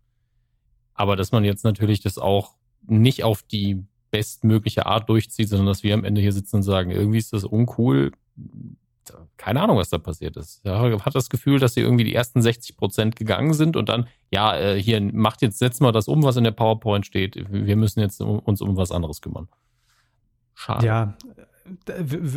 Aber dass man jetzt natürlich das auch nicht auf die bestmögliche Art durchzieht, sondern dass wir am Ende hier sitzen und sagen, irgendwie ist das uncool, keine Ahnung, was da passiert ist. Ich hat das Gefühl, dass sie irgendwie die ersten 60 Prozent gegangen sind und dann, ja, äh, hier macht jetzt, setzt mal das um, was in der PowerPoint steht. Wir müssen jetzt uns um was anderes kümmern. Schade. Ja,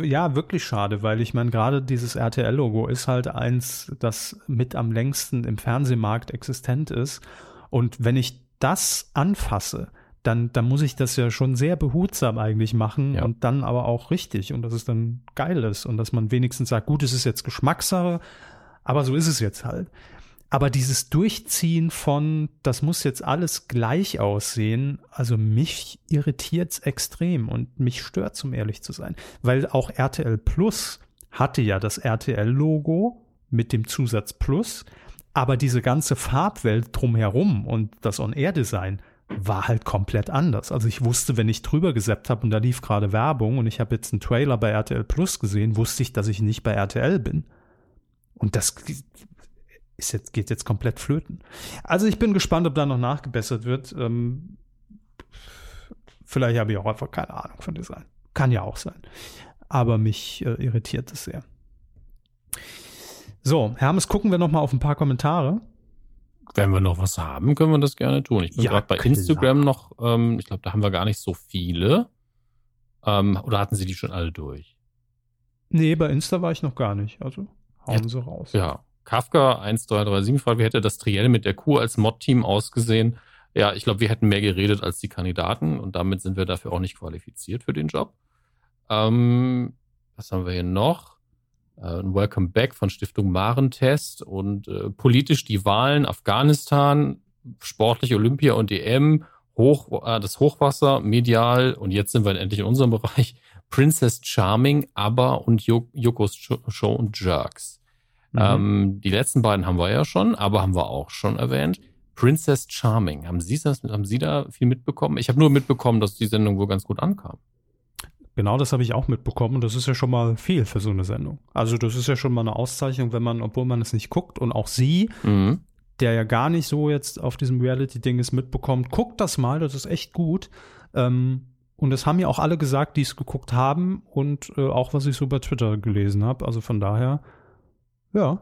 ja, wirklich schade, weil ich meine, gerade dieses RTL-Logo ist halt eins, das mit am längsten im Fernsehmarkt existent ist. Und wenn ich das anfasse, dann, dann muss ich das ja schon sehr behutsam eigentlich machen ja. und dann aber auch richtig und dass es dann geil ist und dass man wenigstens sagt, gut, es ist jetzt Geschmackssache, aber so ist es jetzt halt. aber dieses Durchziehen von, das muss jetzt alles gleich aussehen, also mich irritiert es extrem und mich stört, um ehrlich zu sein. Weil auch RTL Plus hatte ja das RTL-Logo mit dem Zusatz Plus, aber diese ganze Farbwelt drumherum und das On-Air-Design war halt komplett anders. Also ich wusste, wenn ich drüber gesappt habe und da lief gerade Werbung und ich habe jetzt einen Trailer bei RTL Plus gesehen, wusste ich, dass ich nicht bei RTL bin. Und das ist jetzt, geht jetzt komplett flöten. Also ich bin gespannt, ob da noch nachgebessert wird. Ähm, vielleicht habe ich auch einfach keine Ahnung von Design. Kann ja auch sein. Aber mich äh, irritiert es sehr. So, Hermes, gucken wir noch mal auf ein paar Kommentare. Wenn wir noch was haben, können wir das gerne tun. Ich bin ja, gerade bei klar. Instagram noch, ähm, ich glaube, da haben wir gar nicht so viele. Ähm, oder hatten Sie die schon alle durch? Nee, bei Insta war ich noch gar nicht. Also hauen ja, Sie raus. Ja, Kafka 1337 fragt, wie hätte das Triell mit der Kuh als Mod-Team ausgesehen? Ja, ich glaube, wir hätten mehr geredet als die Kandidaten und damit sind wir dafür auch nicht qualifiziert für den Job. Ähm, was haben wir hier noch? Äh, ein Welcome Back von Stiftung Marentest und äh, politisch die Wahlen Afghanistan, sportlich Olympia und EM, Hoch, äh, das Hochwasser, medial und jetzt sind wir endlich in unserem Bereich Princess Charming, ABBA und Yokos Show und Jerks. Mhm. Ähm, die letzten beiden haben wir ja schon, aber haben wir auch schon erwähnt. Princess Charming. Haben Sie das, haben Sie da viel mitbekommen? Ich habe nur mitbekommen, dass die Sendung wohl ganz gut ankam. Genau, das habe ich auch mitbekommen und das ist ja schon mal viel für so eine Sendung. Also das ist ja schon mal eine Auszeichnung, wenn man, obwohl man es nicht guckt und auch sie, mhm. der ja gar nicht so jetzt auf diesem Reality-Ding ist, mitbekommt, guckt das mal, das ist echt gut. Ähm, und das haben ja auch alle gesagt, die es geguckt haben und äh, auch was ich so bei Twitter gelesen habe. Also von daher ja.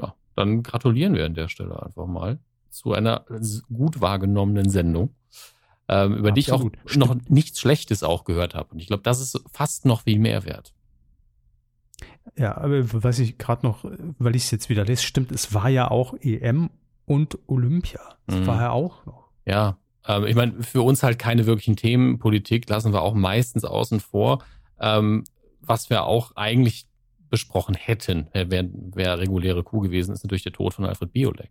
Ja, dann gratulieren wir an der Stelle einfach mal zu einer gut wahrgenommenen Sendung, ähm, über Absolut. die ich auch noch nichts Schlechtes auch gehört habe. Und ich glaube, das ist fast noch viel mehr wert. Ja, aber was ich gerade noch, weil ich es jetzt wieder lese, stimmt, es war ja auch EM und Olympia. Das mhm. war ja auch noch. Ja, ähm, ich meine, für uns halt keine wirklichen Themen. Politik lassen wir auch meistens außen vor. Ähm, was wir auch eigentlich besprochen hätten, wäre wär reguläre Kuh gewesen, ist natürlich der Tod von Alfred Biolek.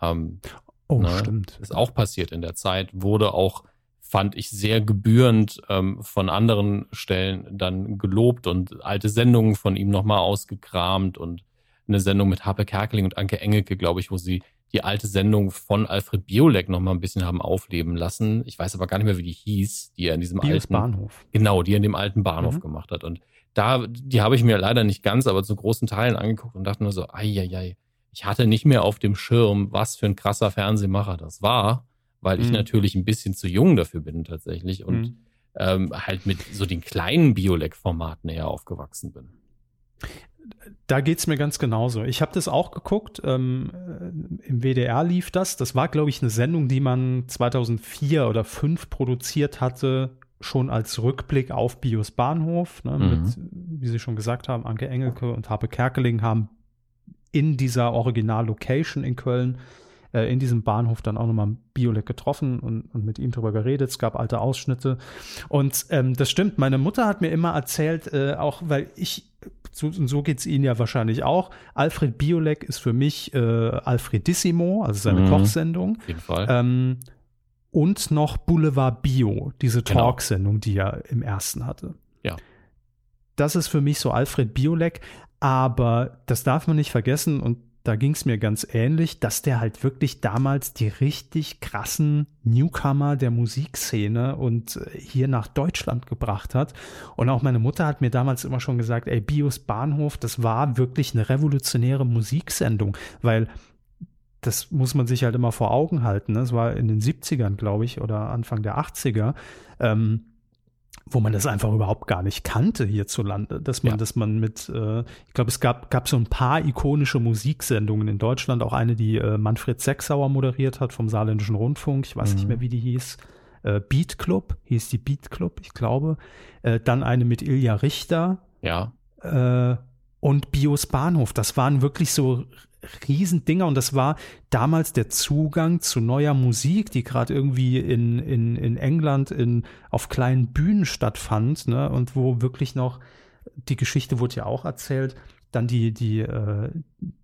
Ähm, oh, ne, stimmt. Ist auch passiert in der Zeit, wurde auch, fand ich, sehr gebührend ähm, von anderen Stellen dann gelobt und alte Sendungen von ihm nochmal ausgekramt und eine Sendung mit Harpe Kerkeling und Anke Engelke, glaube ich, wo sie die alte Sendung von Alfred Biolek noch mal ein bisschen haben aufleben lassen. Ich weiß aber gar nicht mehr, wie die hieß, die er in diesem Bios alten Bahnhof. Genau, die er in dem alten Bahnhof mhm. gemacht hat. Und da, die habe ich mir leider nicht ganz, aber zu großen Teilen angeguckt und dachte nur so, ei, ei, ei. Ich hatte nicht mehr auf dem Schirm, was für ein krasser Fernsehmacher das war, weil mhm. ich natürlich ein bisschen zu jung dafür bin tatsächlich und mhm. ähm, halt mit so den kleinen Biolek-Formaten eher aufgewachsen bin. Da geht es mir ganz genauso. Ich habe das auch geguckt. Ähm, Im WDR lief das. Das war, glaube ich, eine Sendung, die man 2004 oder 2005 produziert hatte schon als Rückblick auf Bios Bahnhof, ne, mhm. mit, wie Sie schon gesagt haben, Anke Engelke und Harpe Kerkeling haben in dieser Original-Location in Köln, äh, in diesem Bahnhof dann auch nochmal Biolek getroffen und, und mit ihm drüber geredet. Es gab alte Ausschnitte. Und ähm, das stimmt, meine Mutter hat mir immer erzählt, äh, auch weil ich, so, und so geht es Ihnen ja wahrscheinlich auch, Alfred Biolek ist für mich äh, Alfredissimo, also seine mhm. Kochsendung. Auf jeden Fall. Ähm, und noch Boulevard Bio, diese genau. Talksendung, die er im ersten hatte. Ja. Das ist für mich so Alfred Biolek, aber das darf man nicht vergessen und da ging es mir ganz ähnlich, dass der halt wirklich damals die richtig krassen Newcomer der Musikszene und äh, hier nach Deutschland gebracht hat. Und auch meine Mutter hat mir damals immer schon gesagt, ey, Bios Bahnhof, das war wirklich eine revolutionäre Musiksendung, weil das muss man sich halt immer vor Augen halten. Ne? Das war in den 70ern, glaube ich, oder Anfang der 80er, ähm, wo man das einfach überhaupt gar nicht kannte hierzulande. Dass man, ja. dass man mit, äh, ich glaube, es gab, gab so ein paar ikonische Musiksendungen in Deutschland, auch eine, die äh, Manfred Sechsauer moderiert hat vom Saarländischen Rundfunk, ich weiß mhm. nicht mehr, wie die hieß. Äh, Beat Club, hieß die Beat Club, ich glaube. Äh, dann eine mit Ilja Richter. Ja. Äh, und Bios Bahnhof. Das waren wirklich so Riesendinger und das war damals der Zugang zu neuer Musik, die gerade irgendwie in, in, in England in, auf kleinen Bühnen stattfand ne? und wo wirklich noch, die Geschichte wurde ja auch erzählt, dann die, die, äh,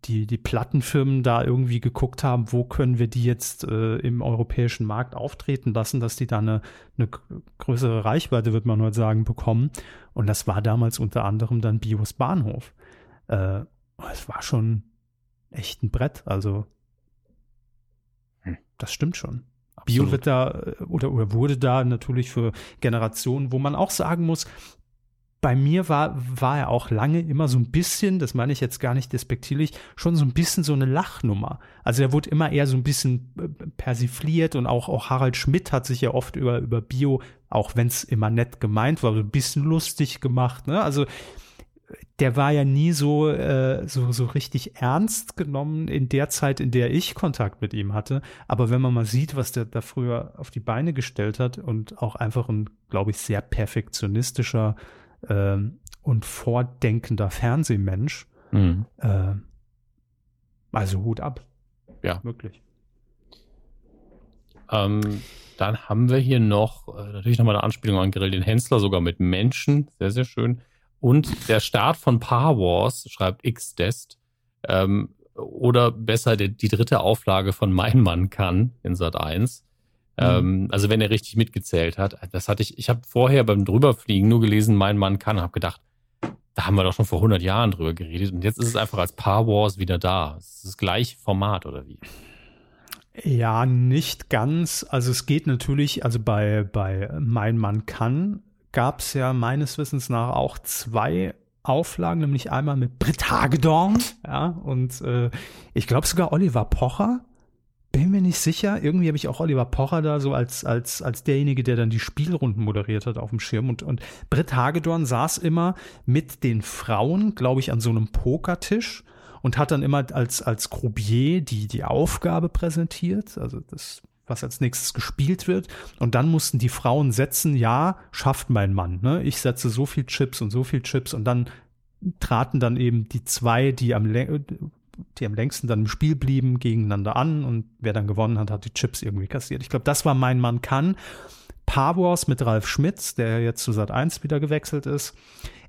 die, die Plattenfirmen da irgendwie geguckt haben, wo können wir die jetzt äh, im europäischen Markt auftreten lassen, dass die da eine, eine größere Reichweite, wird man heute sagen, bekommen. Und das war damals unter anderem dann Bios Bahnhof. Äh, es war schon echt ein Brett, also hm. das stimmt schon. Absolut. Bio wird da äh, oder, oder wurde da natürlich für Generationen, wo man auch sagen muss, bei mir war, war er auch lange immer so ein bisschen, das meine ich jetzt gar nicht despektierlich, schon so ein bisschen so eine Lachnummer. Also er wurde immer eher so ein bisschen äh, persifliert und auch, auch Harald Schmidt hat sich ja oft über, über Bio, auch wenn es immer nett gemeint war, so ein bisschen lustig gemacht. Ne? Also der war ja nie so, äh, so, so richtig ernst genommen in der Zeit, in der ich Kontakt mit ihm hatte. Aber wenn man mal sieht, was der da früher auf die Beine gestellt hat und auch einfach ein, glaube ich, sehr perfektionistischer ähm, und vordenkender Fernsehmensch. Mhm. Äh, also Hut ab. Ja. Wirklich. Ähm, dann haben wir hier noch äh, natürlich nochmal eine Anspielung an Grill den Hensler, sogar mit Menschen. Sehr, sehr schön. Und der Start von Par Wars, schreibt X-Dest, ähm, oder besser die, die, dritte Auflage von Mein Mann kann in Sat 1. Mhm. Ähm, also wenn er richtig mitgezählt hat. Das hatte ich, ich habe vorher beim drüberfliegen nur gelesen, mein Mann kann, habe gedacht, da haben wir doch schon vor 100 Jahren drüber geredet und jetzt ist es einfach als Paar Wars wieder da. Es ist das gleiche Format oder wie? Ja, nicht ganz. Also es geht natürlich, also bei, bei Mein Mann kann gab es ja meines Wissens nach auch zwei Auflagen, nämlich einmal mit Britt Hagedorn, ja, und äh, ich glaube sogar Oliver Pocher bin mir nicht sicher. Irgendwie habe ich auch Oliver Pocher da so als, als, als derjenige, der dann die Spielrunden moderiert hat auf dem Schirm. Und, und Britt Hagedorn saß immer mit den Frauen, glaube ich, an so einem Pokertisch und hat dann immer als, als Croupier die, die Aufgabe präsentiert. Also das, was als nächstes gespielt wird. Und dann mussten die Frauen setzen, ja, schafft mein Mann. Ne? Ich setze so viel Chips und so viel Chips. Und dann traten dann eben die zwei, die am, die am längsten dann im Spiel blieben, gegeneinander an und wer dann gewonnen hat, hat die Chips irgendwie kassiert. Ich glaube, das war mein Mann kann. Paar Wars mit Ralf Schmitz, der jetzt zu Sat 1 wieder gewechselt ist,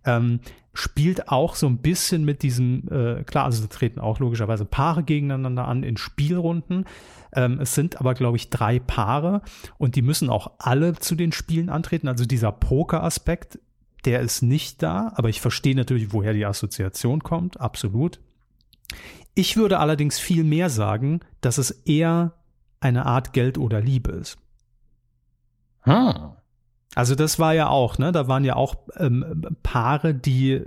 ähm, spielt auch so ein bisschen mit diesem, äh, klar, also treten auch logischerweise Paare gegeneinander an in Spielrunden. Ähm, es sind aber, glaube ich, drei Paare und die müssen auch alle zu den Spielen antreten. Also dieser Poker-Aspekt, der ist nicht da, aber ich verstehe natürlich, woher die Assoziation kommt, absolut. Ich würde allerdings viel mehr sagen, dass es eher eine Art Geld oder Liebe ist. Hm. Also das war ja auch, ne? Da waren ja auch ähm, Paare, die äh,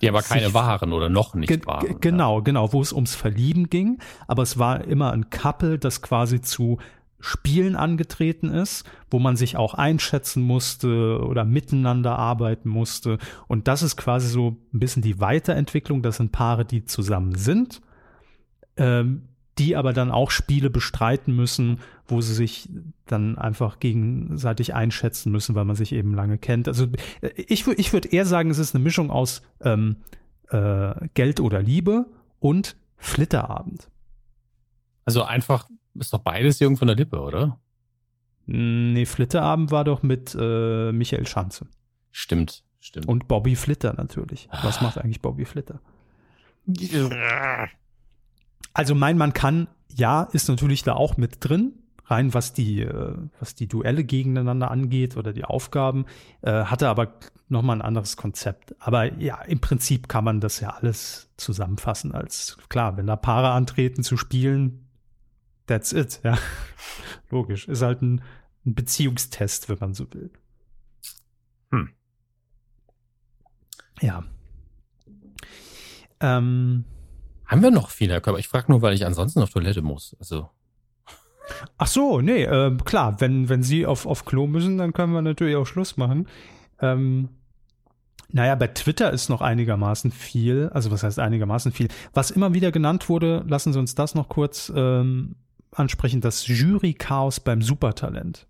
die aber keine waren oder noch nicht ge waren. Genau, ja. genau, wo es ums Verlieben ging, aber es war immer ein Couple, das quasi zu Spielen angetreten ist, wo man sich auch einschätzen musste oder miteinander arbeiten musste. Und das ist quasi so ein bisschen die Weiterentwicklung. Das sind Paare, die zusammen sind, ähm, die aber dann auch Spiele bestreiten müssen, wo sie sich dann einfach gegenseitig einschätzen müssen, weil man sich eben lange kennt. Also äh, ich, ich würde eher sagen, es ist eine Mischung aus ähm, äh, Geld oder Liebe und Flitterabend. Also einfach ist doch beides Jürgen von der Lippe, oder? Nee, Flitterabend war doch mit äh, Michael Schanze. Stimmt, stimmt. Und Bobby Flitter natürlich. Was macht eigentlich Bobby Flitter? Also mein Mann kann, ja, ist natürlich da auch mit drin, rein was die, äh, was die Duelle gegeneinander angeht oder die Aufgaben, äh, hatte aber nochmal ein anderes Konzept. Aber ja, im Prinzip kann man das ja alles zusammenfassen als, klar, wenn da Paare antreten zu spielen, that's it, ja. Logisch. Ist halt ein, ein Beziehungstest, wenn man so will. Hm. Ja. Ähm, haben wir noch viel, Körper? Ich frage nur, weil ich ansonsten auf Toilette muss. Also. Ach so, nee, äh, klar, wenn, wenn Sie auf, auf Klo müssen, dann können wir natürlich auch Schluss machen. Ähm, naja, bei Twitter ist noch einigermaßen viel, also was heißt einigermaßen viel? Was immer wieder genannt wurde, lassen Sie uns das noch kurz ähm, ansprechen, das Jury-Chaos beim Supertalent.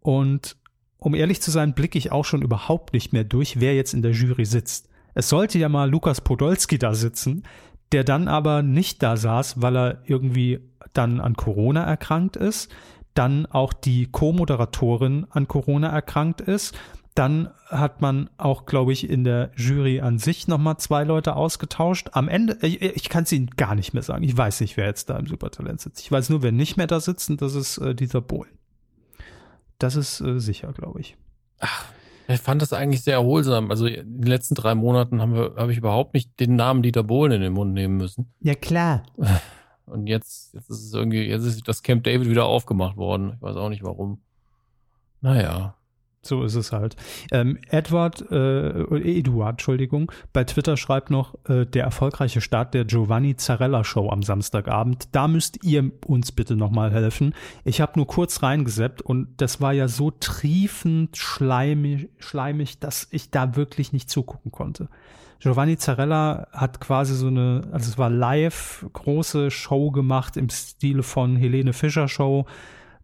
Und um ehrlich zu sein, blicke ich auch schon überhaupt nicht mehr durch, wer jetzt in der Jury sitzt. Es sollte ja mal Lukas Podolski da sitzen, der dann aber nicht da saß, weil er irgendwie dann an Corona erkrankt ist, dann auch die Co-Moderatorin an Corona erkrankt ist Dann hat man auch, glaube ich, in der Jury an sich nochmal zwei Leute ausgetauscht. Am Ende, ich, ich kann es Ihnen gar nicht mehr sagen. Ich weiß nicht, wer jetzt da im Supertalent sitzt. Ich weiß nur, wer nicht mehr da sitzt und das ist äh, Dieter Bohlen. Das ist äh, sicher, glaube ich. Ach, ich fand das eigentlich sehr erholsam. Also in den letzten drei Monaten habe hab ich überhaupt nicht den Namen Dieter Bohlen in den Mund nehmen müssen. Ja, klar. Und jetzt, jetzt ist es irgendwie, jetzt ist das Camp David wieder aufgemacht worden. Ich weiß auch nicht warum. Naja. So ist es halt. Ähm, Edward, äh, Eduard, Entschuldigung, bei Twitter schreibt noch, äh, der erfolgreiche Start der Giovanni Zarella Show am Samstagabend. Da müsst ihr uns bitte nochmal helfen. Ich habe nur kurz reingeseppt und das war ja so triefend schleimig, schleimig, dass ich da wirklich nicht zugucken konnte. Giovanni Zarella hat quasi so eine, also es war live, große Show gemacht im Stile von Helene Fischer Show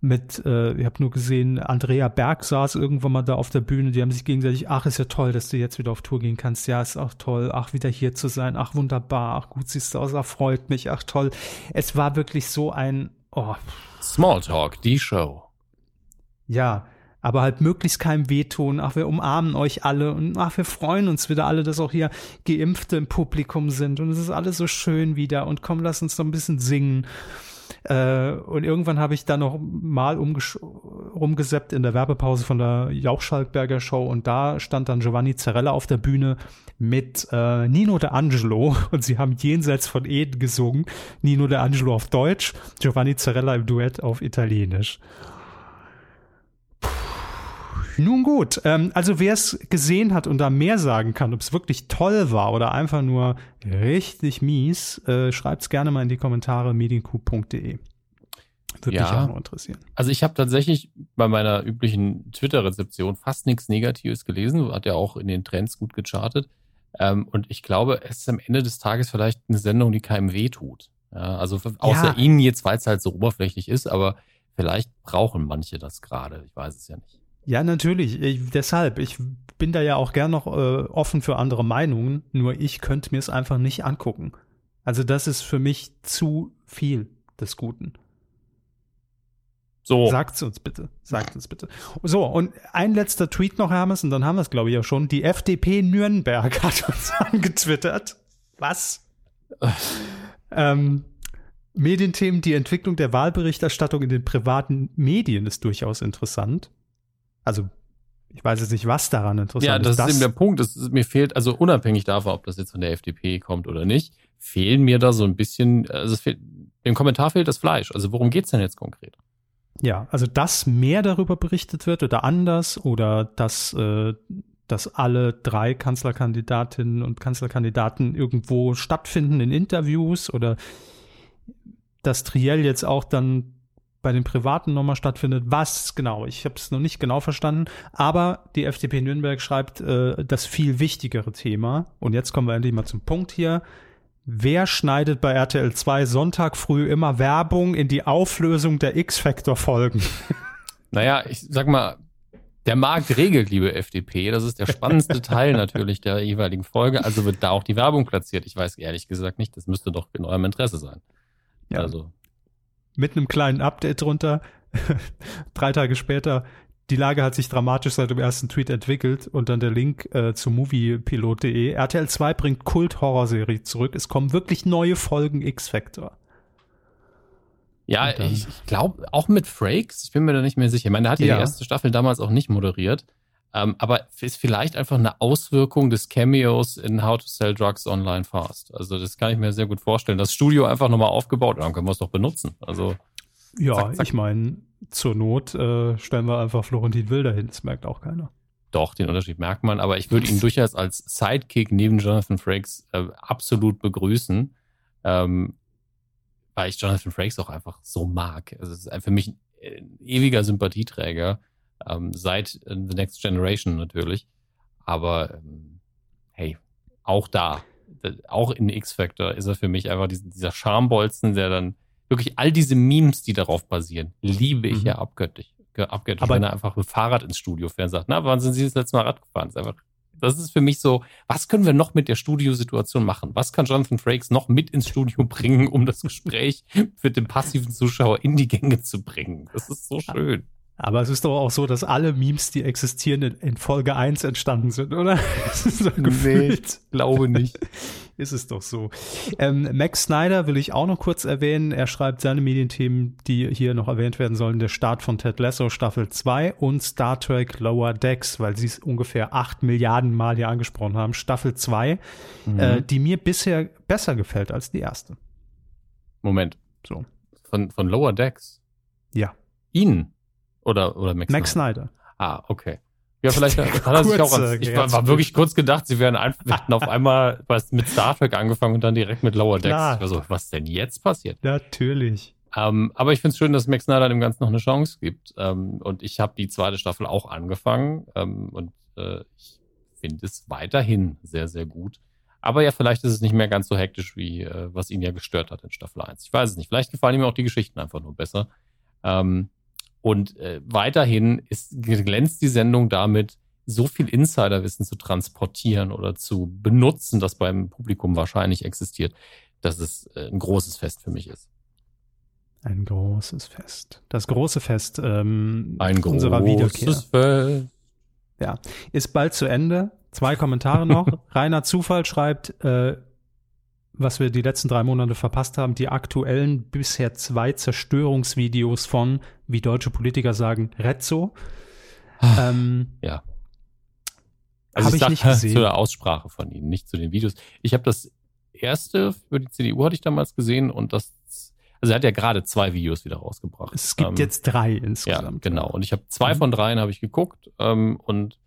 mit, äh, ich habe nur gesehen, Andrea Berg saß irgendwann mal da auf der Bühne, die haben sich gegenseitig, ach, ist ja toll, dass du jetzt wieder auf Tour gehen kannst, ja, ist auch toll, ach, wieder hier zu sein, ach, wunderbar, ach, gut siehst du aus, ach, freut mich, ach, toll. Es war wirklich so ein, oh. Smalltalk, die Show. Ja, aber halt möglichst keinem wehtun. Ach, wir umarmen euch alle und ach, wir freuen uns wieder alle, dass auch hier Geimpfte im Publikum sind und es ist alles so schön wieder und komm, lass uns doch ein bisschen singen. Äh, und irgendwann habe ich dann noch mal rumgeseppt in der Werbepause von der Jauch-Schalkberger Show und da stand dann Giovanni Zarella auf der Bühne mit äh, Nino de Angelo und sie haben jenseits von Eden gesungen. Nino de Angelo auf Deutsch, Giovanni Zarella im Duett auf Italienisch. Nun gut, ähm, also wer es gesehen hat und da mehr sagen kann, ob es wirklich toll war oder einfach nur richtig mies, äh, schreibt es gerne mal in die Kommentare mediencoup.de. Würde ja, mich auch noch interessieren. Also ich habe tatsächlich bei meiner üblichen Twitter-Rezeption fast nichts Negatives gelesen, hat ja auch in den Trends gut gechartet. Ähm, und ich glaube, es ist am Ende des Tages vielleicht eine Sendung, die keinem wehtut. Ja, also außer ja. Ihnen jetzt, weil es halt so oberflächlich ist, aber vielleicht brauchen manche das gerade. Ich weiß es ja nicht. Ja, natürlich. Ich, deshalb, ich bin da ja auch gern noch äh, offen für andere Meinungen, nur ich könnte mir es einfach nicht angucken. Also das ist für mich zu viel des Guten. So. Sagt's uns bitte. Sagt uns bitte. So, und ein letzter Tweet noch, Hermes, und dann haben wir es, glaube ich, ja schon. Die FDP Nürnberg hat uns angetwittert. Was? ähm, Medienthemen, die Entwicklung der Wahlberichterstattung in den privaten Medien ist durchaus interessant. Also ich weiß jetzt nicht, was daran interessant ist. Ja, das ist, das eben der Punkt. Das ist, mir fehlt, also unabhängig davon, ob das jetzt von der FDP kommt oder nicht, fehlen mir da so ein bisschen, also es fehlt, dem Kommentar fehlt das Fleisch. Also worum geht's denn jetzt konkret? Ja, also dass mehr darüber berichtet wird oder anders oder dass, äh, dass alle drei Kanzlerkandidatinnen und Kanzlerkandidaten irgendwo stattfinden in Interviews oder dass Triell jetzt auch dann bei den Privaten nochmal stattfindet. Was genau? Ich habe es noch nicht genau verstanden. Aber die FDP Nürnberg schreibt äh, das viel wichtigere Thema. Und jetzt kommen wir endlich mal zum Punkt hier. Wer schneidet bei RTL 2 Sonntag früh immer Werbung in die Auflösung der X-Factor-Folgen? Naja, ich sag mal, der Markt regelt, liebe FDP. Das ist der spannendste Teil natürlich der jeweiligen Folge. Also wird da auch die Werbung platziert. Ich weiß ehrlich gesagt nicht. Das müsste doch in eurem Interesse sein. Ja. Also mit einem kleinen Update drunter. Drei Tage später, die Lage hat sich dramatisch seit dem ersten Tweet entwickelt und dann der Link äh, zu moviepilot.de. RTL 2 bringt Kult-Horrorserie zurück. Es kommen wirklich neue Folgen X-Factor. Ja, ich, ich glaube, auch mit Frakes, ich bin mir da nicht mehr sicher. Ich meine, der hat ja die erste Staffel damals auch nicht moderiert. Ähm, aber ist vielleicht einfach eine Auswirkung des Cameos in How to Sell Drugs Online Fast. Also das kann ich mir sehr gut vorstellen. Das Studio einfach nochmal aufgebaut, dann können wir es doch benutzen. Also ja, zack, zack. ich meine, zur Not äh, stellen wir einfach Florentin Will dahin. Das merkt auch keiner. Doch, den Unterschied merkt man, aber ich würde ihn durchaus als Sidekick neben Jonathan Frakes äh, absolut begrüßen, ähm, weil ich Jonathan Frakes auch einfach so mag. Also es ist für mich ein ewiger Sympathieträger ähm, seit äh, The Next Generation natürlich. Aber ähm, hey, auch da, auch in X-Factor ist er für mich einfach dieser, Schambolzen, der dann wirklich all diese Memes, die darauf basieren, liebe ich mhm. ja abgöttisch. abgöttisch Aber wenn er einfach mit Fahrrad ins Studio fährt und sagt, na, wann sind Sie das letzte Mal Rad gefahren? Das ist, einfach, das ist für mich so, was können wir noch mit der Studiosituation machen? Was kann Jonathan Frakes noch mit ins Studio bringen, um das Gespräch für den passiven Zuschauer in die Gänge zu bringen? Das ist so schön. Aber es ist doch auch so, dass alle Memes, die existieren, in, in Folge 1 entstanden sind, oder? So. Nee, glaube nicht. ist es doch so. Ähm, Max Snyder will ich auch noch kurz erwähnen. Er schreibt seine Medienthemen, die hier noch erwähnt werden sollen, der Start von Ted Lasso Staffel 2 und Star Trek Lower Decks, weil sie es ungefähr 8 Milliarden Mal hier angesprochen haben. Staffel 2, mhm. äh, die mir bisher besser gefällt als die erste. Moment. So. Von, von Lower Decks? Ja. Ihnen? Oder, oder Max, Max Snyder. Ah, okay. Ja, vielleicht hat er sich auch an, ich war, war wirklich kurz gedacht, sie wären einfach hätten auf einmal was mit Star Trek angefangen und dann direkt mit Lower Decks. Klar. Also, was denn jetzt passiert? Natürlich. Ähm, aber ich finde es schön, dass Max Snyder dem Ganzen noch eine Chance gibt. Ähm, und ich habe die zweite Staffel auch angefangen ähm, und äh, ich finde es weiterhin sehr, sehr gut. Aber ja, vielleicht ist es nicht mehr ganz so hektisch, wie äh, was ihn ja gestört hat in Staffel 1. Ich weiß es nicht. Vielleicht gefallen ihm auch die Geschichten einfach nur besser. Ähm, und äh, weiterhin ist, glänzt die Sendung damit, so viel Insiderwissen zu transportieren oder zu benutzen, das beim Publikum wahrscheinlich existiert, dass es äh, ein großes Fest für mich ist. Ein großes Fest. Das große Fest ähm, ein unserer Wiederkehr. Fest. Ja, ist bald zu Ende. Zwei Kommentare noch. Rainer Zufall schreibt, äh, was wir die letzten drei Monate verpasst haben, die aktuellen bisher zwei Zerstörungsvideos von, wie deutsche Politiker sagen, Rezzo. Ah, ähm, ja. Also ich, ich nicht gesehen. zu der Aussprache von Ihnen, nicht zu den Videos. Ich habe das erste für die CDU hatte ich damals gesehen und das, also er hat ja gerade zwei Videos wieder rausgebracht. Es gibt ähm, jetzt drei insgesamt. Ja, genau. Und ich habe zwei mhm. von dreien habe ich geguckt ähm, und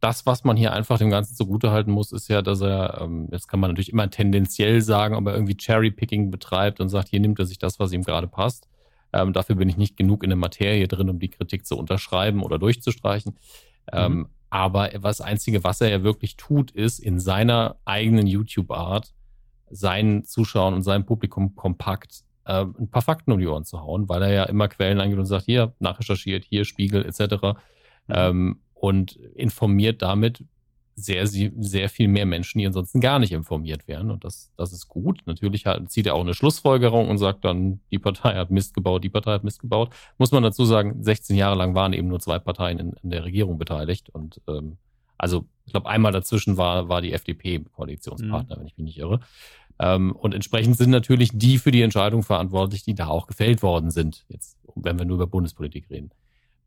das, was man hier einfach dem Ganzen zugutehalten muss, ist ja, dass er, ähm, jetzt kann man natürlich immer tendenziell sagen, ob er irgendwie Cherry-Picking betreibt und sagt, hier nimmt er sich das, was ihm gerade passt. Ähm, dafür bin ich nicht genug in der Materie drin, um die Kritik zu unterschreiben oder durchzustreichen. Ähm, mhm. aber das Einzige, was er ja wirklich tut, ist in seiner eigenen YouTube-Art seinen Zuschauern und seinem Publikum kompakt äh, ein paar Fakten um die Ohren zu hauen, weil er ja immer Quellen angeht und sagt, hier, nachrecherchiert, hier, Spiegel etc. Mhm. Ähm, und informiert damit sehr, sehr viel mehr Menschen, die ansonsten gar nicht informiert wären. Und das, das ist gut. Natürlich hat, zieht er auch eine Schlussfolgerung und sagt dann, die Partei hat Mist gebaut, die Partei hat Mist gebaut. Muss man dazu sagen, 16 Jahre lang waren eben nur zwei Parteien in, in der Regierung beteiligt. Und ähm, also ich glaube, einmal dazwischen war, war die FDP Koalitionspartner, mhm. wenn ich mich nicht irre. Ähm, und entsprechend sind natürlich die für die Entscheidung verantwortlich, die da auch gefällt worden sind. Jetzt, wenn wir nur über Bundespolitik reden.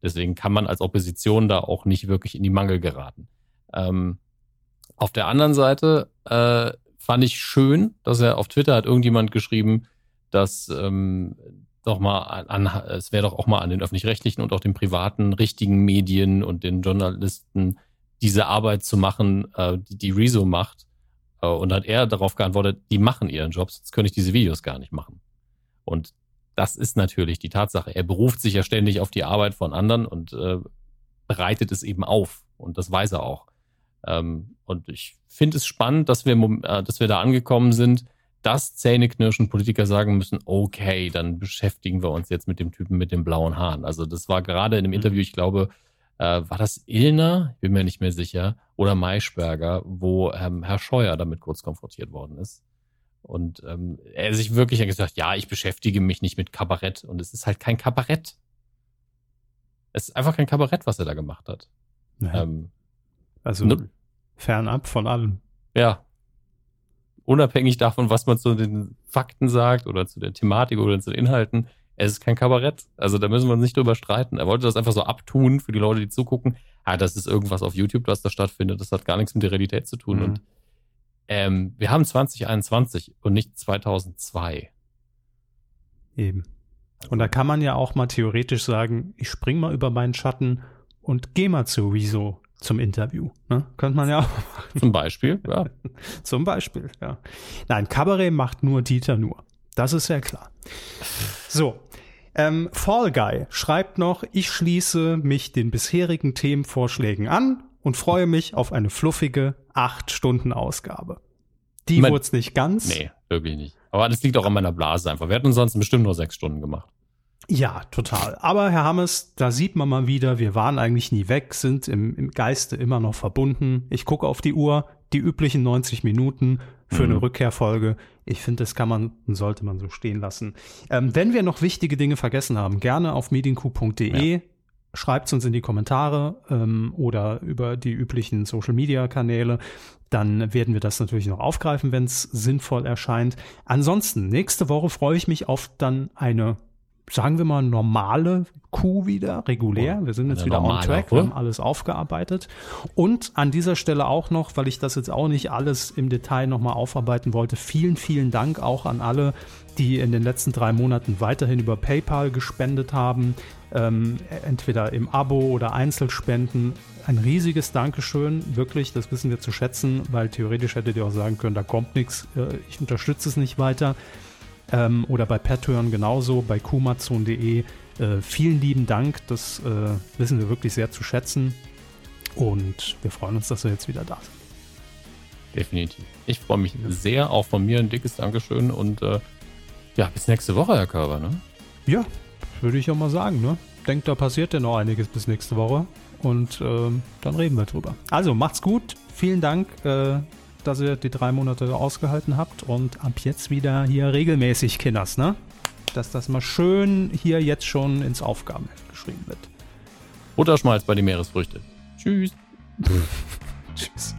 Deswegen kann man als Opposition da auch nicht wirklich in die Mangel geraten. Ähm, auf der anderen Seite äh, fand ich schön, dass er auf Twitter hat irgendjemand geschrieben, dass ähm, doch mal an, es wäre doch auch mal an den öffentlich-rechtlichen und auch den privaten richtigen Medien und den Journalisten diese Arbeit zu machen, äh, die, die Rezo macht. Äh, und hat er darauf geantwortet, die machen ihren Job, sonst könnte ich diese Videos gar nicht machen. Und das ist natürlich die Tatsache. Er beruft sich ja ständig auf die Arbeit von anderen und äh, bereitet es eben auf. Und das weiß er auch. Ähm, und ich finde es spannend, dass wir, äh, dass wir da angekommen sind, dass zähneknirschen Politiker sagen müssen, okay, dann beschäftigen wir uns jetzt mit dem Typen mit den blauen Haaren. Also das war gerade in dem mhm. Interview, ich glaube, äh, war das Illner, bin mir nicht mehr sicher, oder Maischberger, wo ähm, Herr Scheuer damit kurz konfrontiert worden ist. Und ähm, er sich wirklich gesagt, ja, ich beschäftige mich nicht mit Kabarett. Und es ist halt kein Kabarett. Es ist einfach kein Kabarett, was er da gemacht hat. Ähm, also ne? Fernab von allem. Ja. Unabhängig davon, was man zu den Fakten sagt oder zu der Thematik oder zu den Inhalten, es ist kein Kabarett. Also da müssen wir uns nicht drüber streiten. Er wollte das einfach so abtun für die Leute, die zugucken. Ah, das ist irgendwas auf YouTube, was da stattfindet. Das hat gar nichts mit der Realität zu tun. Mhm. Und ähm, wir haben 2021 und nicht 2002. Eben. Und da kann man ja auch mal theoretisch sagen, ich spring mal über meinen Schatten und geh mal zu Wieso zum Interview. Ne? Könnte man ja auch machen. Zum Beispiel, ja. zum Beispiel, ja. Nein, Cabaret macht nur Dieter nur. Das ist ja klar. So. Ähm, Fall Guy schreibt noch, ich schließe mich den bisherigen Themenvorschlägen an und freue mich auf eine fluffige 8-Stunden-Ausgabe. Die wurde es nicht ganz. Nee, wirklich nicht. Aber das liegt auch an meiner Blase einfach. Wir hätten uns sonst bestimmt nur sechs Stunden gemacht. Ja, total. Aber Herr Hammes, da sieht man mal wieder, wir waren eigentlich nie weg, sind im, im Geiste immer noch verbunden. Ich gucke auf die Uhr, die üblichen 90 Minuten für mhm. eine Rückkehrfolge. Ich finde, das kann man und sollte man so stehen lassen. Ähm, wenn wir noch wichtige Dinge vergessen haben, gerne auf medienku.de ja schreibt es uns in die Kommentare ähm, oder über die üblichen Social-Media-Kanäle. Dann werden wir das natürlich noch aufgreifen, wenn es sinnvoll erscheint. Ansonsten, nächste Woche freue ich mich auf dann eine sagen wir mal, normale Kuh wieder, regulär. Wir sind jetzt wieder on track, wir haben alles aufgearbeitet. Und an dieser Stelle auch noch, weil ich das jetzt auch nicht alles im Detail nochmal aufarbeiten wollte, vielen, vielen Dank auch an alle, die in den letzten drei Monaten weiterhin über PayPal gespendet haben, ähm, entweder im Abo oder Einzelspenden. Ein riesiges Dankeschön, wirklich, das wissen wir zu schätzen, weil theoretisch hättet ihr auch sagen können, da kommt nichts, äh, ich unterstütze es nicht weiter. Ähm, oder bei Patreon genauso, bei kumazon.de. Äh, vielen lieben Dank, das äh, wissen wir wirklich sehr zu schätzen. Und wir freuen uns, dass wir jetzt wieder da sind. Definitiv. Ich freue mich sehr, auch von mir ein dickes Dankeschön und äh, ja, bis nächste Woche, Herr Körber, ne? Ja, würde ich auch mal sagen, ne? Denkt, da passiert ja noch einiges bis nächste Woche und ähm, dann reden wir drüber. Also, macht's gut. Vielen Dank. Dass ihr die drei Monate ausgehalten habt und ab jetzt wieder hier regelmäßig, Kinders, ne? Dass das mal schön hier jetzt schon ins Aufgabenheft geschrieben wird. Butterschmalz bei den Meeresfrüchten. Tschüss. Tschüss.